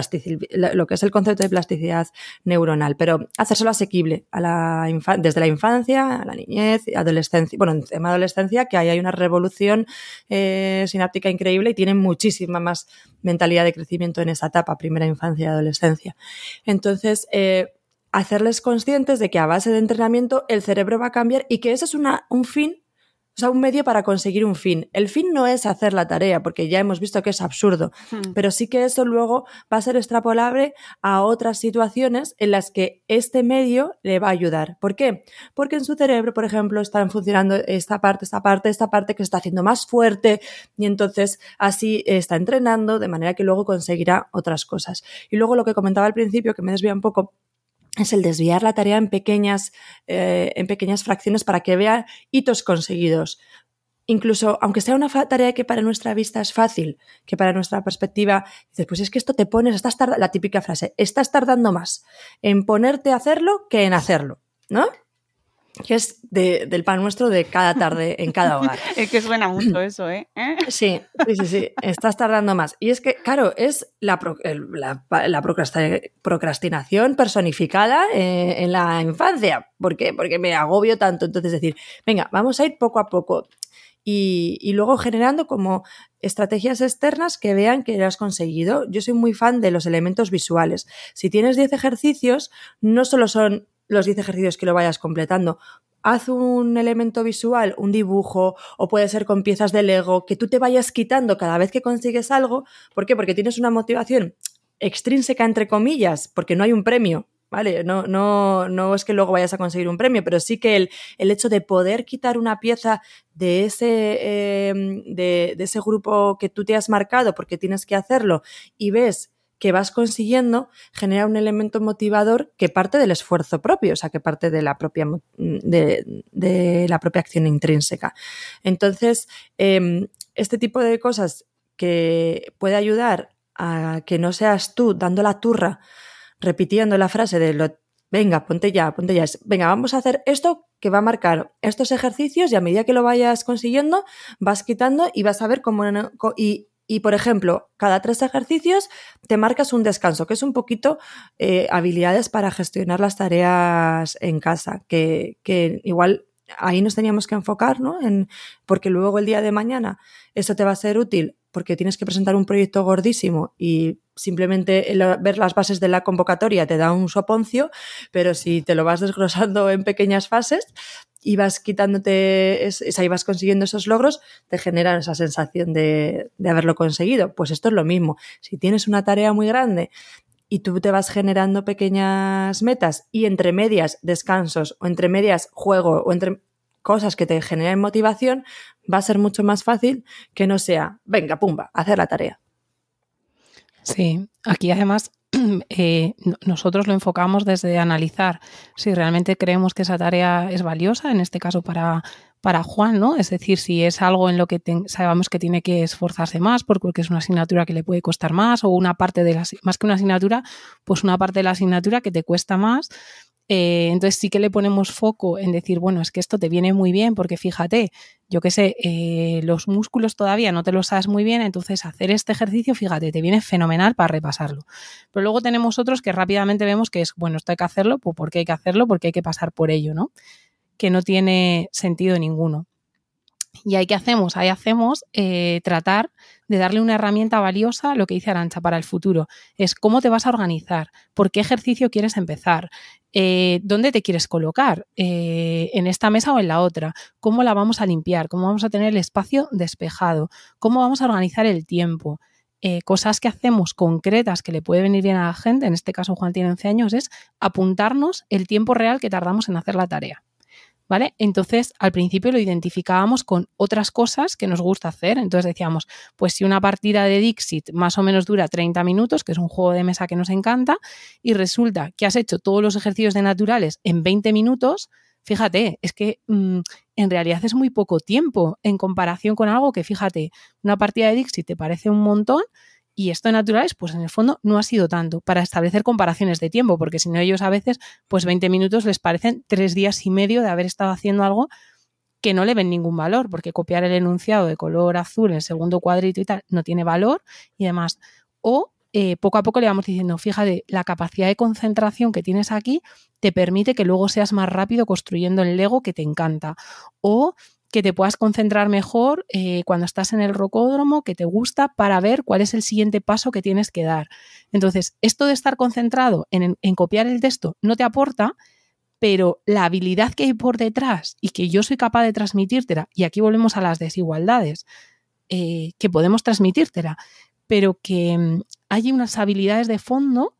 [SPEAKER 4] lo que es el concepto de plasticidad neuronal, pero hacérselo asequible a la desde la infancia, a la niñez, adolescencia. Bueno, en tema adolescencia, que ahí hay una revolución eh, sináptica increíble y tienen muchísima más mentalidad de crecimiento en esa etapa, primera infancia y adolescencia. Entonces, eh, hacerles conscientes de que a base de entrenamiento el cerebro va a cambiar y que ese es una, un fin o sea, un medio para conseguir un fin. El fin no es hacer la tarea, porque ya hemos visto que es absurdo, hmm. pero sí que eso luego va a ser extrapolable a otras situaciones en las que este medio le va a ayudar. ¿Por qué? Porque en su cerebro, por ejemplo, están funcionando esta parte, esta parte, esta parte que está haciendo más fuerte y entonces así está entrenando de manera que luego conseguirá otras cosas. Y luego lo que comentaba al principio, que me desvía un poco, es el desviar la tarea en pequeñas, eh, en pequeñas fracciones para que vea hitos conseguidos. Incluso, aunque sea una tarea que para nuestra vista es fácil, que para nuestra perspectiva, dices, pues es que esto te pones, estás la típica frase, estás tardando más en ponerte a hacerlo que en hacerlo, ¿no? Que es del pan nuestro de cada tarde en cada hogar.
[SPEAKER 3] es que suena mucho eso, ¿eh?
[SPEAKER 4] Sí, sí, sí, sí, estás tardando más. Y es que, claro, es la, la, procrastinación personificada eh, en la infancia. ¿Por qué? Porque me agobio tanto. Entonces decir, venga, vamos a ir poco a poco. Y, y, luego generando como estrategias externas que vean que lo has conseguido. Yo soy muy fan de los elementos visuales. Si tienes 10 ejercicios, no solo son los 10 ejercicios que lo vayas completando. Haz un elemento visual, un dibujo, o puede ser con piezas de Lego, que tú te vayas quitando cada vez que consigues algo. ¿Por qué? Porque tienes una motivación extrínseca, entre comillas, porque no hay un premio, ¿vale? No, no, no es que luego vayas a conseguir un premio, pero sí que el, el hecho de poder quitar una pieza de ese, de, de ese grupo que tú te has marcado porque tienes que hacerlo y ves que vas consiguiendo genera un elemento motivador que parte del esfuerzo propio, o sea, que parte de la propia, de, la propia acción intrínseca. Entonces, em, este tipo de cosas que puede ayudar a que no seas tú dando la turra, repitiendo la frase de lo, venga, ponte ya, ponte ya, venga, vamos a hacer esto que va a marcar estos ejercicios y a medida que lo vayas consiguiendo, vas quitando y vas a ver cómo, y, por ejemplo, cada tres ejercicios te marcas un descanso, que es un poquito eh, habilidades para gestionar las tareas en casa, que, que igual ahí nos teníamos que enfocar, ¿no? En, porque luego el día de mañana eso te va a ser útil porque tienes que presentar un proyecto gordísimo y simplemente ver las bases de la convocatoria te da un soponcio, pero si te lo vas desglosando en pequeñas fases, y vas quitándote, esa, y vas consiguiendo esos logros, te generan esa sensación de, de haberlo conseguido. Pues esto es lo mismo. Si tienes una tarea muy grande y tú te vas generando pequeñas metas y entre medias descansos o entre medias juego o entre cosas que te generen motivación, va a ser mucho más fácil que no sea, venga, pumba, hacer la tarea.
[SPEAKER 5] Sí, aquí además eh, nosotros lo enfocamos desde analizar si realmente creemos que esa tarea es valiosa, en este caso para, para Juan, ¿no? Es decir, si es algo en lo que sabemos que tiene que esforzarse más porque es una asignatura que le puede costar más o una parte de la, más que una asignatura, pues una parte de la asignatura que te cuesta más eh, entonces sí que le ponemos foco en decir, bueno, es que esto te viene muy bien porque fíjate, yo qué sé, eh, los músculos todavía no te los sabes muy bien, entonces hacer este ejercicio, fíjate, te viene fenomenal para repasarlo. Pero luego tenemos otros que rápidamente vemos que es, bueno, esto hay que hacerlo, pues porque hay que hacerlo, porque hay que pasar por ello, ¿no? Que no tiene sentido ninguno. Y ahí que hacemos, ahí hacemos eh, tratar de darle una herramienta valiosa, lo que dice Arancha, para el futuro. Es cómo te vas a organizar, por qué ejercicio quieres empezar, eh, dónde te quieres colocar, eh, en esta mesa o en la otra, cómo la vamos a limpiar, cómo vamos a tener el espacio despejado, cómo vamos a organizar el tiempo. cosas que hacemos concretas que le puede venir bien a la gente, en este caso Juan tiene 11 años, es apuntarnos el tiempo real que tardamos en hacer la tarea. ¿Vale? Entonces, al principio lo identificábamos con otras cosas que nos gusta hacer. Entonces decíamos, pues si una partida de Dixit más o menos dura 30 minutos, que es un juego de mesa que nos encanta, y resulta que has hecho todos los ejercicios de naturales en 20 minutos, fíjate, es que mm, en realidad es muy poco tiempo en comparación con algo que, fíjate, una partida de Dixit te parece un montón, y esto de naturales, pues en el fondo no ha sido tanto para establecer comparaciones de tiempo, porque si no ellos a veces, pues 20 minutos les parecen tres días y medio de haber estado haciendo algo que no le ven ningún valor, porque copiar el enunciado de color azul en segundo cuadrito y tal no tiene valor y demás. O eh, poco a poco le vamos diciendo, fíjate, la capacidad de concentración que tienes aquí te permite que luego seas más rápido construyendo el Lego que te encanta. O que te puedas concentrar mejor eh, cuando estás en el rocódromo, que te gusta, para ver cuál es el siguiente paso que tienes que dar. Entonces, esto de estar concentrado en, copiar el texto no te aporta, pero la habilidad que hay por detrás y que yo soy capaz de transmitírtela, y aquí volvemos a las desigualdades, eh, que podemos transmitírtela, pero que mm, hay unas habilidades de fondo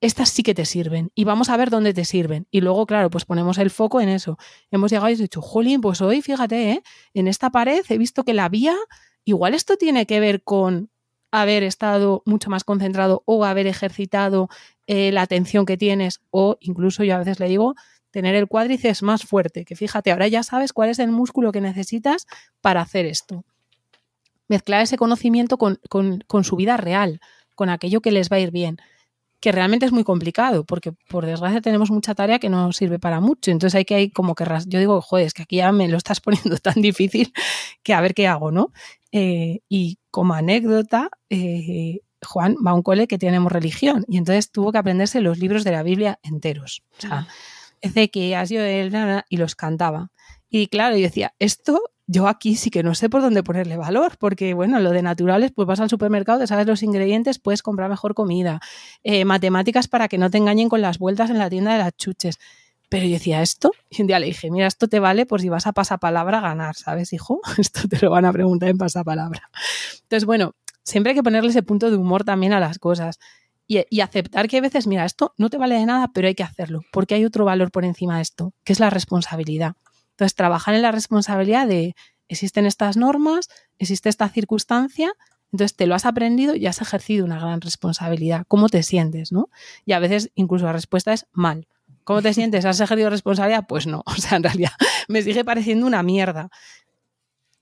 [SPEAKER 5] estas sí que te sirven y vamos a ver dónde te sirven. Y luego, claro, pues ponemos el foco en eso. Hemos llegado y he dicho, jolín, pues hoy, fíjate, ¿eh? en esta pared he visto que la vía, igual esto tiene que ver con haber estado mucho más concentrado o haber ejercitado eh, la atención que tienes o incluso yo a veces le digo tener el cuádriceps más fuerte, que fíjate, ahora ya sabes cuál es el músculo que necesitas para hacer esto. Mezclar ese conocimiento con, con su vida real, con aquello que les va a ir bien que realmente es muy complicado, porque por desgracia tenemos mucha tarea que no sirve para mucho. Entonces hay que hay como que yo digo, joder, es que aquí ya me lo estás poniendo tan difícil que a ver qué hago, ¿no? Eh, y como anécdota, eh, Juan va a un cole que tenemos religión y entonces tuvo que aprenderse los libros de la Biblia enteros. O sea, él y los cantaba. Y claro, yo decía, esto yo aquí sí que no sé por dónde ponerle valor, porque bueno, lo de naturales, pues vas al supermercado, te sabes los ingredientes, puedes comprar mejor comida, eh, matemáticas para que no te engañen con las vueltas en la tienda de las chuches. Pero yo decía esto, y un día le dije, mira, esto te vale por si vas a pasapalabra a ganar, ¿sabes, hijo? Esto te lo van a preguntar en pasapalabra. Entonces, bueno, siempre hay que ponerle ese punto de humor también a las cosas. Y, y, aceptar que a veces, mira, esto no te vale de nada, pero hay que hacerlo, porque hay otro valor por encima de esto, que es la responsabilidad. Entonces, trabajar en la responsabilidad de existen estas normas, existe esta circunstancia, entonces te lo has aprendido y has ejercido una gran responsabilidad. ¿Cómo te sientes? ¿no? Y a veces incluso la respuesta es mal. ¿Cómo te sientes? ¿Has ejercido responsabilidad? Pues no, o sea, en realidad me sigue pareciendo una mierda.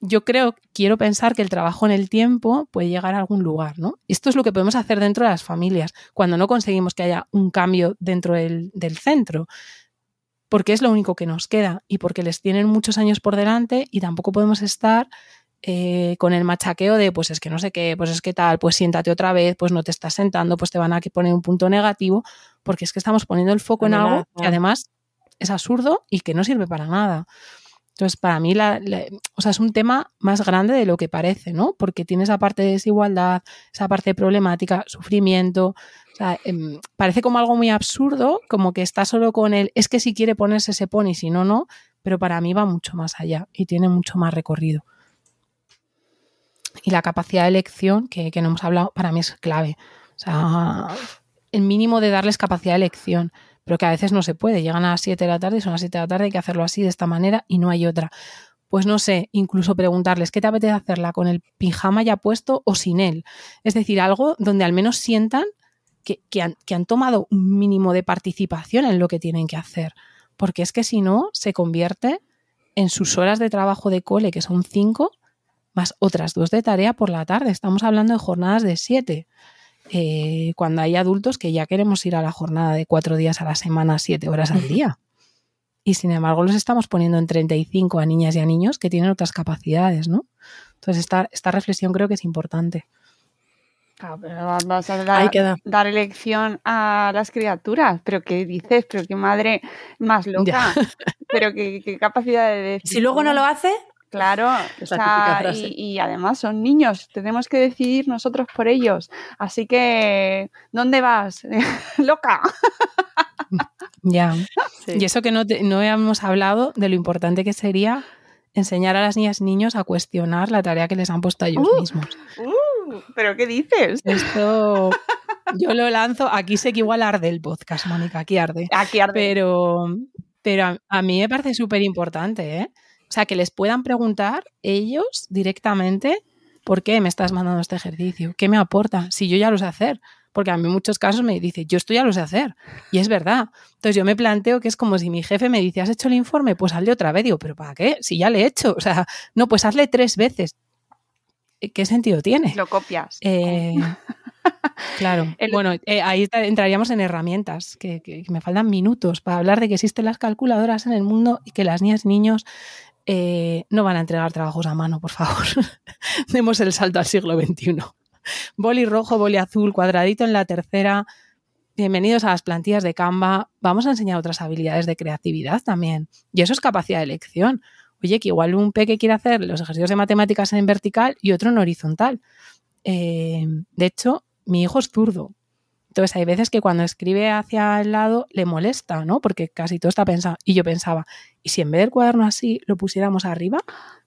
[SPEAKER 5] Yo creo, quiero pensar que el trabajo en el tiempo puede llegar a algún lugar, ¿no? Esto es lo que podemos hacer dentro de las familias, cuando no conseguimos que haya un cambio dentro del, del centro porque es lo único que nos queda y porque les tienen muchos años por delante y tampoco podemos estar eh, con el machaqueo de, pues es que no sé qué, pues es que tal, pues siéntate otra vez, pues no te estás sentando, pues te van a poner un punto negativo, porque es que estamos poniendo el foco en algo que además es absurdo y que no sirve para nada. Entonces, para mí, la, o sea, es un tema más grande de lo que parece, ¿no? Porque tiene esa parte de desigualdad, esa parte de problemática, sufrimiento. O sea, em, parece como algo muy absurdo, como que está solo con él. Es que si quiere ponerse, se pone y si no, no. Pero para mí va mucho más allá y tiene mucho más recorrido. Y la capacidad de elección, que, que no hemos hablado, para mí es clave. O sea, el mínimo de darles capacidad de elección pero que a veces no se puede. Llegan a las 7 de la tarde son las 7 de la tarde, hay que hacerlo así, de esta manera, y no hay otra. Pues no sé, incluso preguntarles qué te apetece hacerla con el pijama ya puesto o sin él. Es decir, algo donde al menos sientan que, han, que han tomado un mínimo de participación en lo que tienen que hacer. Porque es que si no, se convierte en sus horas de trabajo de cole, que son cinco, más otras dos de tarea por la tarde. Estamos hablando de jornadas de siete. Eh, cuando hay adultos que ya queremos ir a la jornada de cuatro días a la semana, siete horas al día. Y sin embargo los estamos poniendo en 35 a niñas y a niños que tienen otras capacidades, ¿no? Entonces esta, esta reflexión creo que es importante.
[SPEAKER 3] vamos a dar, dar, elección a las criaturas. ¿Pero qué dices? ¿Pero qué madre más loca? ¿Pero qué, capacidad de
[SPEAKER 4] Si luego no lo hace,
[SPEAKER 3] Claro, y, además son niños, tenemos que decidir nosotros por ellos. Así que, ¿dónde vas? ¡Loca!
[SPEAKER 5] ya. Y eso que no, no hemos hablado de lo importante que sería enseñar a las niñas y niños a cuestionar la tarea que les han puesto a ellos uh, mismos.
[SPEAKER 3] Uh, ¿Pero qué dices?
[SPEAKER 5] Esto yo lo lanzo, aquí sé que igual arde el podcast, Mónica, aquí arde.
[SPEAKER 3] Aquí arde.
[SPEAKER 5] Pero, pero a, a mí me parece súper importante, ¿eh? O sea, que les puedan preguntar ellos directamente por qué me estás mandando este ejercicio, qué me aporta, si yo ya lo sé hacer. Porque a mí en muchos casos me dice, yo esto ya lo sé hacer. Y es verdad. Entonces yo me planteo que es como si mi jefe me dice, ¿has hecho el informe? Pues hazle otra vez. Digo, ¿pero para qué? Si ya le he hecho. O sea, no, pues hazle tres veces. ¿Qué sentido tiene?
[SPEAKER 3] Lo copias.
[SPEAKER 5] Eh, claro. Bueno, eh, ahí entraríamos en herramientas, que, me faltan minutos para hablar de que existen las calculadoras en el mundo y que las niñas y niños eh, no van a entregar trabajos a mano, por favor. Demos el salto al siglo XXI. Boli rojo, boli azul, cuadradito en la tercera. Bienvenidos a las plantillas de Canva. Vamos a enseñar otras habilidades de creatividad también. Y eso es capacidad de elección. Oye, que igual un peque quiere hacer los ejercicios de matemáticas en vertical y otro en horizontal. Eh, de hecho, mi hijo es zurdo. Entonces hay veces que cuando escribe hacia el lado le molesta, ¿no? Porque casi todo está pensado. Y yo pensaba, ¿y si en vez del cuaderno así lo pusiéramos arriba?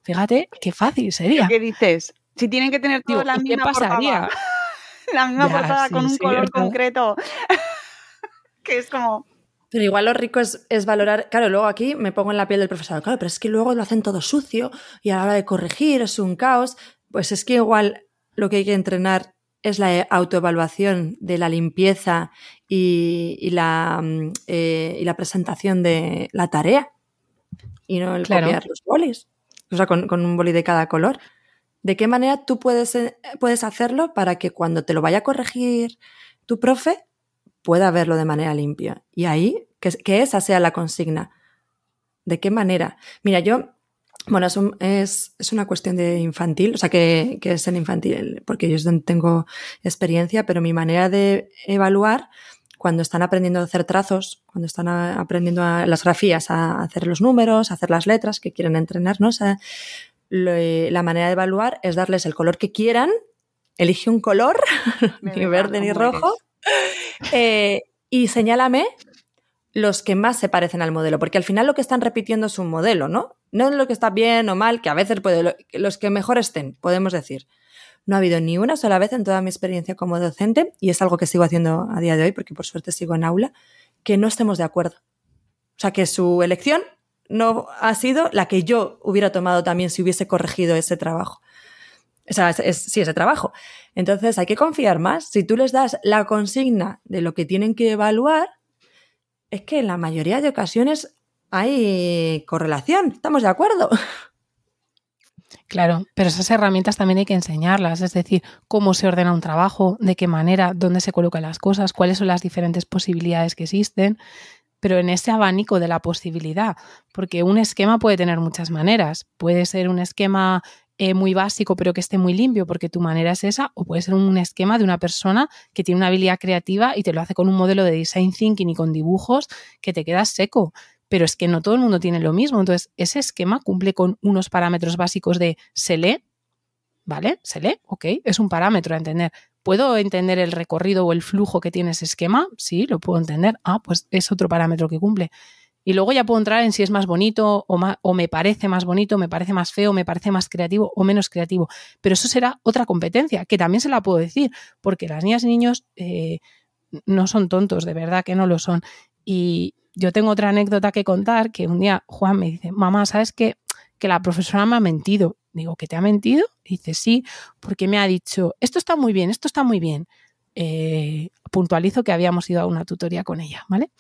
[SPEAKER 5] Fíjate qué fácil sería.
[SPEAKER 3] ¿Qué dices? Si tienen que tener todos la
[SPEAKER 5] ¿y ¿Qué
[SPEAKER 3] misma
[SPEAKER 5] pasaría?
[SPEAKER 3] portada. La misma
[SPEAKER 5] Ya,
[SPEAKER 3] portada
[SPEAKER 5] sí,
[SPEAKER 3] con un
[SPEAKER 5] sí,
[SPEAKER 3] color
[SPEAKER 5] ¿verdad?
[SPEAKER 3] concreto. que es como...
[SPEAKER 4] Pero igual lo rico es, es valorar, claro, luego aquí me pongo en la piel del profesor, claro, pero es que luego lo hacen todo sucio y a la hora de corregir es un caos. Pues es que igual lo que hay que entrenar es la autoevaluación de la limpieza y, y la, mm, eh, y la presentación de la tarea y no el
[SPEAKER 5] Claro.
[SPEAKER 4] copiar los bolis, o sea, con, con un boli de cada color. ¿De qué manera tú puedes, eh, puedes hacerlo para que cuando te lo vaya a corregir tu profe pueda verlo de manera limpia? Y ahí, que, que esa sea la consigna. ¿De qué manera? Mira, yo, bueno, es, un- es, es una cuestión de infantil, o sea, que, que es en infantil, porque yo es donde tengo experiencia, pero mi manera de evaluar cuando están aprendiendo a hacer trazos, cuando están a- aprendiendo a- las grafías, a hacer los números, a hacer las letras que quieren entrenar, ¿no? O sea, lo- eh, la manera de evaluar es darles el color que quieran, elige un color, ni verde ni rojo, eh, y señálame los que más se parecen al modelo, porque al final lo que están repitiendo es un modelo, ¿no? No es lo que está bien o mal, que a veces puede, lo- los que mejor estén, podemos decir. No ha habido ni una sola vez en toda mi experiencia como docente, y es algo que sigo haciendo a día de hoy, porque por suerte sigo en aula, que no estemos de acuerdo. O sea, que su elección no ha sido la que yo hubiera tomado también si hubiese corregido ese trabajo. O sea, es- sí, ese trabajo. Entonces hay que confiar más. Si tú les das la consigna de lo que tienen que evaluar, es que en la mayoría de ocasiones hay correlación. ¿Estamos de acuerdo?
[SPEAKER 5] Claro, pero esas herramientas también hay que enseñarlas, es decir, cómo se ordena un trabajo, de qué manera, dónde se colocan las cosas, cuáles son las diferentes posibilidades que existen, pero en ese abanico de la posibilidad, porque un esquema puede tener muchas maneras. Puede ser un esquema eh, muy básico, pero que esté muy limpio, porque tu manera es esa, o puede ser un esquema de una persona que tiene una habilidad creativa y te lo hace con un modelo de design thinking y con dibujos que te quedas seco pero es que no todo el mundo tiene lo mismo. Entonces, ese esquema cumple con unos parámetros básicos de se lee, ¿vale? Se lee, ok, es un parámetro a entender. ¿Puedo entender el recorrido o el flujo que tiene ese esquema? Sí, lo puedo entender. Ah, pues es otro parámetro que cumple. Y luego ya puedo entrar en si es más bonito o, ma- o me parece más bonito, me parece más feo, me parece más creativo o menos creativo. Pero eso será otra competencia, que también se la puedo decir, porque las niñas y niños eh, no son tontos, de verdad que no lo son. Y yo tengo otra anécdota que contar, que un día Juan me dice, mamá, ¿sabes qué? Que la profesora me ha mentido. Digo, ¿que te ha mentido? Dice, sí, porque me ha dicho, esto está muy bien, esto está muy bien. Eh, puntualizo que habíamos ido a una tutoría con ella, ¿vale?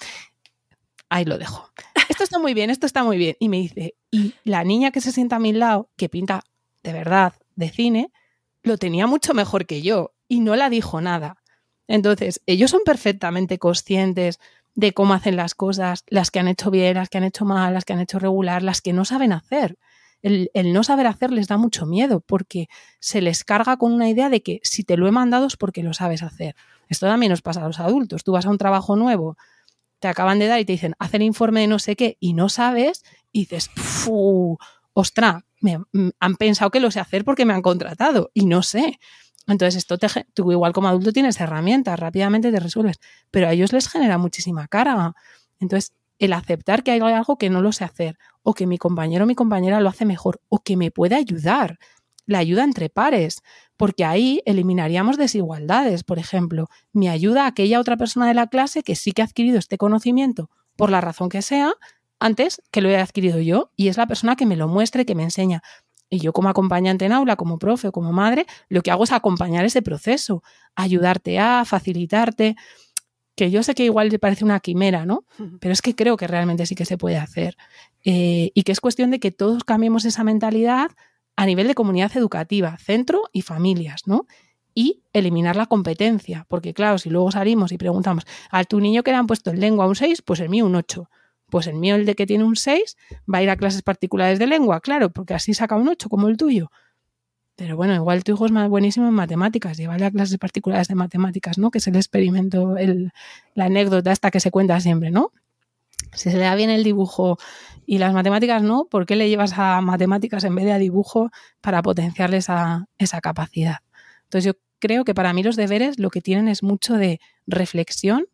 [SPEAKER 5] Ahí lo dejo. Esto está muy bien, esto está muy bien. Y me dice, y la niña que se sienta a mi lado, que pinta de verdad de cine, lo tenía mucho mejor que yo y no la dijo nada. Entonces, ellos son perfectamente conscientes de cómo hacen las cosas, las que han hecho bien, las que han hecho mal, las que han hecho regular, las que no saben hacer. El, el no saber hacer les da mucho miedo porque se les carga con una idea de que si te lo he mandado es porque lo sabes hacer. Esto también nos pasa a los adultos. Tú vas a un trabajo nuevo, te acaban de dar y te dicen, haz el informe de no sé qué y no sabes y dices, ostra, me, mm, han pensado que lo sé hacer porque me han contratado y no sé. Entonces, esto te, tú igual como adulto tienes herramientas, rápidamente te resuelves, pero a ellos les genera muchísima carga. Entonces, el aceptar que hay algo que no lo sé hacer, o que mi compañero o mi compañera lo hace mejor, o que me puede ayudar, la ayuda entre pares, porque ahí eliminaríamos desigualdades. Por ejemplo, me ayuda aquella otra persona de la clase que sí que ha adquirido este conocimiento, por la razón que sea, antes que lo he adquirido yo, y es la persona que me lo muestre, que me enseña. Y yo como acompañante en aula, como profe o como madre, lo que hago es acompañar ese proceso, ayudarte a, facilitarte, que yo sé que igual te parece una quimera, ¿no? Pero es que creo que realmente sí que se puede hacer. Eh, y que es cuestión de que todos cambiemos esa mentalidad a nivel de comunidad educativa, centro y familias, ¿no? Y eliminar la competencia, porque claro, si luego salimos y preguntamos, a tu niño que le han puesto en lengua un 6, pues el mío un 8. Pues el mío, el de que tiene un 6, va a ir a clases particulares de lengua, claro, porque así saca un 8 como el tuyo. Pero bueno, igual tu hijo es más buenísimo en matemáticas, llévale a clases particulares de matemáticas, ¿no? Que es el experimento, el, la anécdota esta que se cuenta siempre, ¿no? Si se le da bien el dibujo y las matemáticas no, ¿por qué le llevas a matemáticas en vez de a dibujo para potenciarle esa, esa capacidad? Entonces yo creo que para mí los deberes lo que tienen es mucho de reflexión,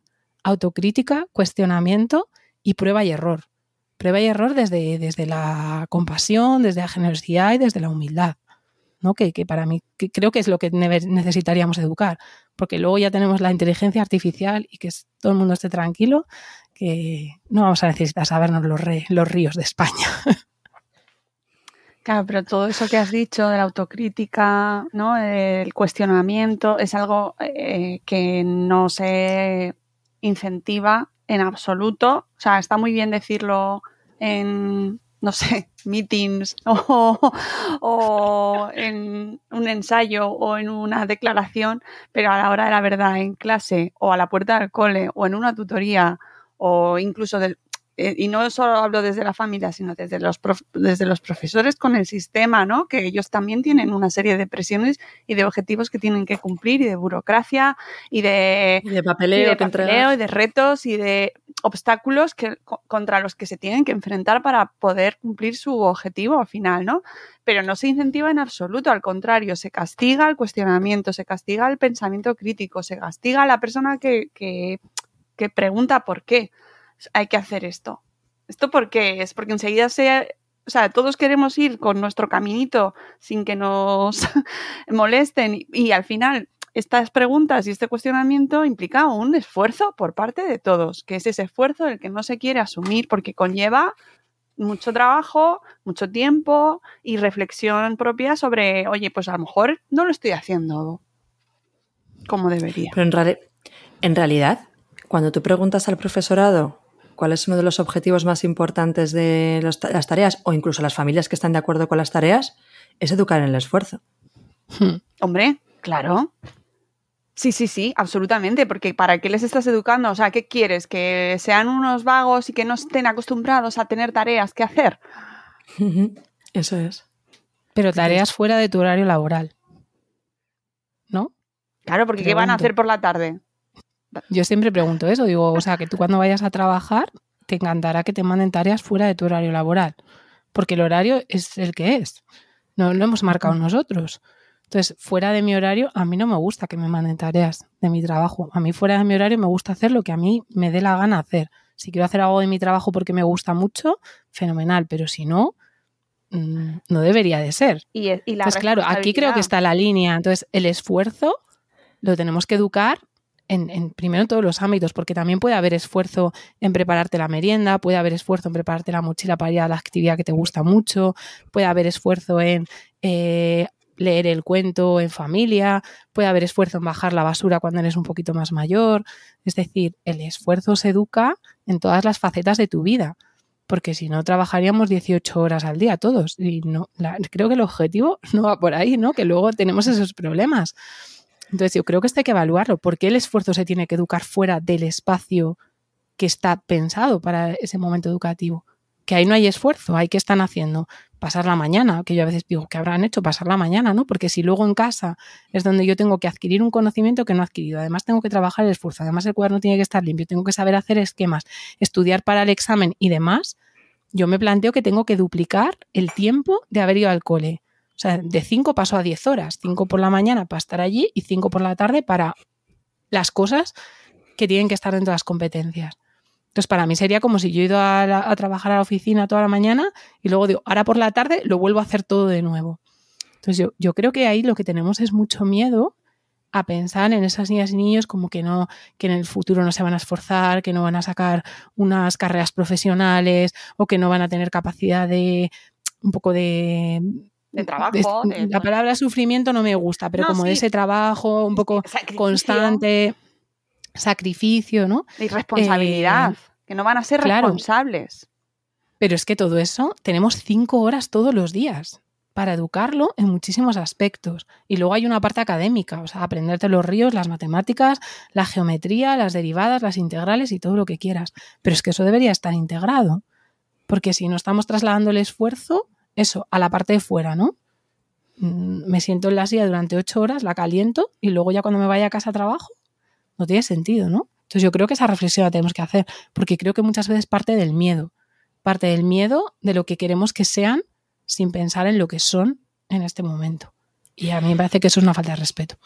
[SPEAKER 5] autocrítica, cuestionamiento y prueba y error. Prueba y error desde, desde la compasión, desde la generosidad y desde la humildad. ¿no? Que, que para mí que creo que es lo que necesitaríamos educar, porque luego ya tenemos la inteligencia artificial y que todo el mundo esté tranquilo, que no vamos a necesitar sabernos los, re, los ríos de España.
[SPEAKER 3] Claro, pero todo eso que has dicho de la autocrítica, ¿no? El cuestionamiento es algo eh, que no se incentiva en absoluto. O sea, está muy bien decirlo en, no sé, meetings o, o, en un ensayo o en una declaración, pero a la hora de la verdad en clase o a la puerta del cole o en una tutoría o incluso del, eh, y no solo hablo desde la familia, sino desde los, desde los profesores con el sistema, ¿no? Que ellos también tienen una serie de presiones y de objetivos que tienen que cumplir y de burocracia y de,
[SPEAKER 4] y de papeleo,
[SPEAKER 3] y de, papeleo y de retos y de obstáculos que, contra los que se tienen que enfrentar para poder cumplir su objetivo al final, ¿no? Pero no se incentiva en absoluto, al contrario, se castiga el cuestionamiento, se castiga el pensamiento crítico, se castiga a la persona que, que, que pregunta por qué hay que hacer esto. ¿Esto por qué es? Porque enseguida se... O sea, todos queremos ir con nuestro caminito sin que nos molesten y, al final estas preguntas y este cuestionamiento implica un esfuerzo por parte de todos, que es ese esfuerzo el que no se quiere asumir porque conlleva mucho trabajo, mucho tiempo y reflexión propia sobre, oye, pues a lo mejor no lo estoy haciendo como debería.
[SPEAKER 4] Pero en, en realidad, cuando tú preguntas al profesorado cuál es uno de los objetivos más importantes de los, las tareas o incluso las familias que están de acuerdo con las tareas, es educar en el esfuerzo.
[SPEAKER 3] Hombre, claro. Sí, sí, sí, absolutamente, porque ¿para qué les estás educando? O sea, ¿qué quieres? ¿Que sean unos vagos y que no estén acostumbrados a tener tareas que hacer?
[SPEAKER 4] Eso es.
[SPEAKER 5] Pero tareas fuera de tu horario laboral. ¿No?
[SPEAKER 3] Claro, porque ¿qué van a hacer por la tarde?
[SPEAKER 5] Yo siempre pregunto eso, digo, o sea, que tú cuando vayas a trabajar te encantará que te manden tareas fuera de tu horario laboral, porque el horario es el que es, no lo hemos marcado nosotros. Entonces, fuera de mi horario, a mí no me gusta que me manden tareas de mi trabajo. A mí fuera de mi horario me gusta hacer lo que a mí me dé la gana hacer. Si quiero hacer algo de mi trabajo porque me gusta mucho, fenomenal, pero si no, mm, no debería de ser.
[SPEAKER 3] Y, y la
[SPEAKER 5] Entonces, claro, aquí creo que está la línea. Entonces, el esfuerzo lo tenemos que educar en, primero en todos los ámbitos, porque también puede haber esfuerzo en prepararte la merienda, puede haber esfuerzo en prepararte la mochila para ir a la actividad que te gusta mucho, puede haber esfuerzo en eh, leer el cuento en familia, puede haber esfuerzo en bajar la basura cuando eres un poquito más mayor. Es decir, el esfuerzo se educa en todas las facetas de tu vida, porque si no trabajaríamos 18 horas al día todos. Y no, la, creo que el objetivo no va por ahí, ¿no? Que luego tenemos esos problemas. Entonces yo creo que esto hay que evaluarlo. ¿Por qué el esfuerzo se tiene que educar fuera del espacio que está pensado para ese momento educativo? Que ahí no hay esfuerzo, hay que están haciendo pasar la mañana, que yo a veces digo, ¿qué habrán hecho pasar la mañana? ¿no? Porque si luego en casa es donde yo tengo que adquirir un conocimiento que no he adquirido, además tengo que trabajar el esfuerzo, además el cuaderno tiene que estar limpio, tengo que saber hacer esquemas, estudiar para el examen y demás, yo me planteo que tengo que duplicar el tiempo de haber ido al cole. O sea, de 5 paso a 10 horas, 5 por la mañana para estar allí y 5 por la tarde para las cosas que tienen que estar dentro de las competencias. Entonces, para mí sería como si yo he ido a, a, trabajar a la oficina toda la mañana y luego digo, ahora por la tarde lo vuelvo a hacer todo de nuevo. Entonces, yo, yo creo que ahí lo que tenemos es mucho miedo a pensar en esas niñas y niños como que no, que en el futuro no se van a esforzar, que no van a sacar unas carreras profesionales o que no van a tener capacidad de un poco de
[SPEAKER 3] de trabajo.
[SPEAKER 5] De, la palabra sufrimiento no me gusta, pero no, como sí. de ese trabajo un poco sacrificio. constante, sacrificio, ¿no?
[SPEAKER 3] Y responsabilidad, eh, que no van a ser claro, responsables.
[SPEAKER 5] Pero es que todo eso tenemos cinco horas todos los días para educarlo en muchísimos aspectos. Y luego hay una parte académica, o sea, aprenderte los ríos, las matemáticas, la geometría, las derivadas, las integrales y todo lo que quieras. Pero es que eso debería estar integrado, porque si no estamos trasladando el esfuerzo, eso, a la parte de fuera, ¿no? Mm, Me siento en la silla durante ocho horas, la caliento y luego ya cuando me vaya a casa trabajo, no tiene sentido, ¿no? Entonces yo creo que esa reflexión la tenemos que hacer, porque creo que muchas veces parte del miedo, parte del miedo de lo que queremos que sean sin pensar en lo que son en este momento. Y a mí me parece que eso es una falta de respeto.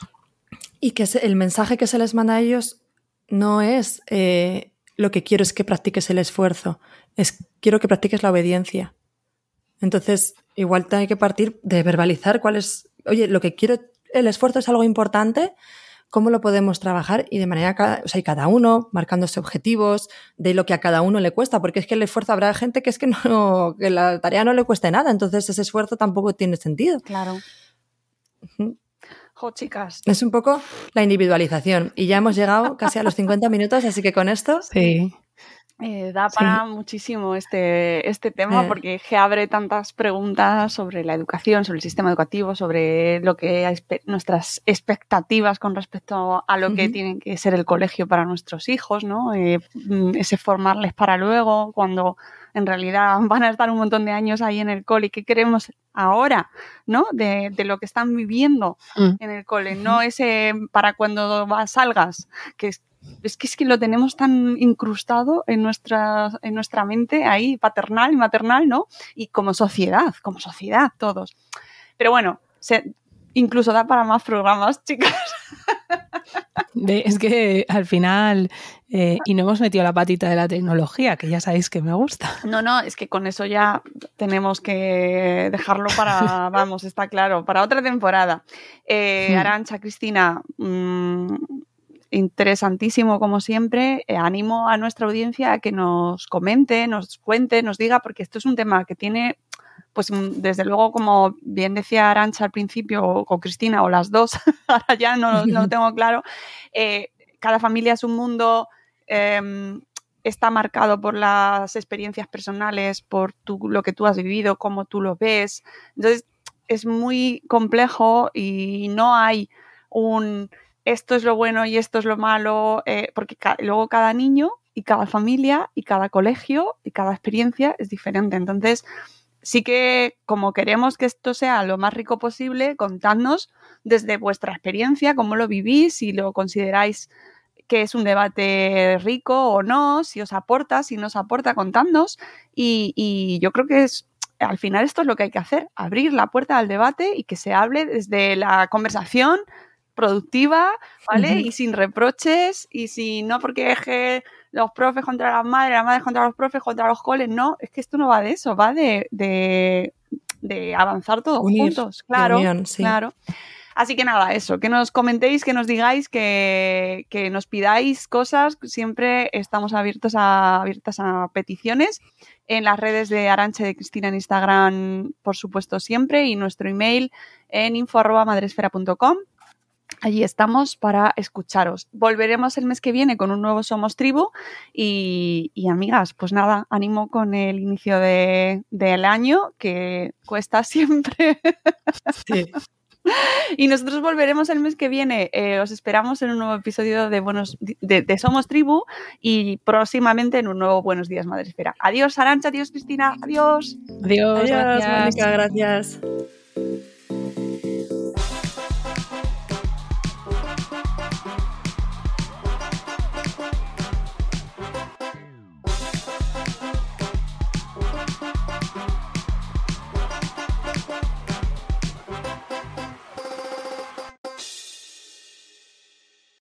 [SPEAKER 4] Y que el mensaje que se les manda a ellos no es eh, lo que quiero es que practiques el esfuerzo, es quiero que practiques la obediencia. Entonces, igual te hay que partir de verbalizar cuál es, oye, lo que quiero, el esfuerzo es algo importante, cómo lo podemos trabajar y de manera, o sea, y cada uno marcándose objetivos de lo que a cada uno le cuesta, porque es que el esfuerzo habrá gente que es que no, que la tarea no le cueste nada, entonces ese esfuerzo tampoco tiene sentido.
[SPEAKER 3] Claro. Jo, chicas.
[SPEAKER 4] Es un poco la individualización. Y ya hemos llegado casi a los 50 minutos, así que con esto.
[SPEAKER 5] Sí.
[SPEAKER 3] Eh, da para muchísimo este, este tema
[SPEAKER 4] Eh.
[SPEAKER 3] porque que abre tantas preguntas sobre la educación, sobre el sistema educativo, sobre lo que nuestras expectativas con respecto a lo que
[SPEAKER 4] Ujú.
[SPEAKER 3] tiene que ser el colegio para nuestros hijos, ¿no? Eh, mm, ese formarles para luego, cuando en realidad van a estar un montón de años ahí en el cole y qué queremos ahora, ¿no? De, de lo que están viviendo
[SPEAKER 5] Mm.
[SPEAKER 3] en el cole, no ese para cuando salgas, que es, es que es que lo tenemos tan incrustado en nuestra, en nuestra mente ahí, paternal y maternal, ¿no? Y como sociedad, como sociedad, todos. Pero bueno, se- incluso da para más programas, chicas.
[SPEAKER 5] De- es que al final, eh, y no hemos metido la patita de la tecnología, que ya sabéis que me gusta.
[SPEAKER 3] No, no, es que con eso ya tenemos que dejarlo para, vamos, está claro, para otra temporada. Eh,
[SPEAKER 5] Hmm.
[SPEAKER 3] Arancha, Cristina, mm, interesantísimo como siempre. Eh, animo a nuestra audiencia a que nos comente, nos cuente, nos diga, porque esto es un tema que tiene, pues mm, desde luego, como bien decía Arancha al principio, o, o Cristina, o las dos, ahora ya no, no lo tengo claro, eh, cada familia es un mundo. em, está marcado por las experiencias personales, por tu- lo que tú has vivido, cómo tú lo ves. Entonces, es muy complejo y no hay un esto es lo bueno y esto es lo malo, eh, porque ca- luego cada niño y cada familia y cada colegio y cada experiencia es diferente. Entonces, sí que como queremos que esto sea lo más rico posible, contadnos desde vuestra experiencia, cómo lo vivís, si lo consideráis que es un debate rico o no, si os aporta, si nos aporta, contadnos. Y, y yo creo que es, al final esto es lo que hay que hacer, abrir la puerta al debate y que se hable desde la conversación productiva, ¿vale? Y sin reproches y sin, no porque que los profes contra las madres, las madres contra los profes, contra los coles, no, es que esto no va de eso, va de, de, de avanzar todos
[SPEAKER 4] Unir,
[SPEAKER 3] juntos, claro,
[SPEAKER 4] unión, sí.
[SPEAKER 3] claro. Así que nada, eso, que nos comentéis, que nos digáis, que, que nos pidáis cosas, siempre estamos abiertos a, abiertas a peticiones en las redes de Arancha y de Cristina en Instagram, por supuesto, siempre, y nuestro email en info.madresfera.com. Allí estamos para escucharos. Volveremos el mes que viene con un nuevo Somos Tribu y, y, amigas, pues nada, ánimo con el inicio de- del año que cuesta siempre.
[SPEAKER 4] Sí.
[SPEAKER 3] Y nosotros volveremos el mes que viene. Eh, os esperamos en un nuevo episodio de, Buenos, de, de Somos Tribu y próximamente en un nuevo Buenos Días Madresfera. Adiós, Arancha, adiós, Cristina, adiós.
[SPEAKER 5] Adiós,
[SPEAKER 4] Adiós,
[SPEAKER 5] gracias.
[SPEAKER 4] Mónica, gracias.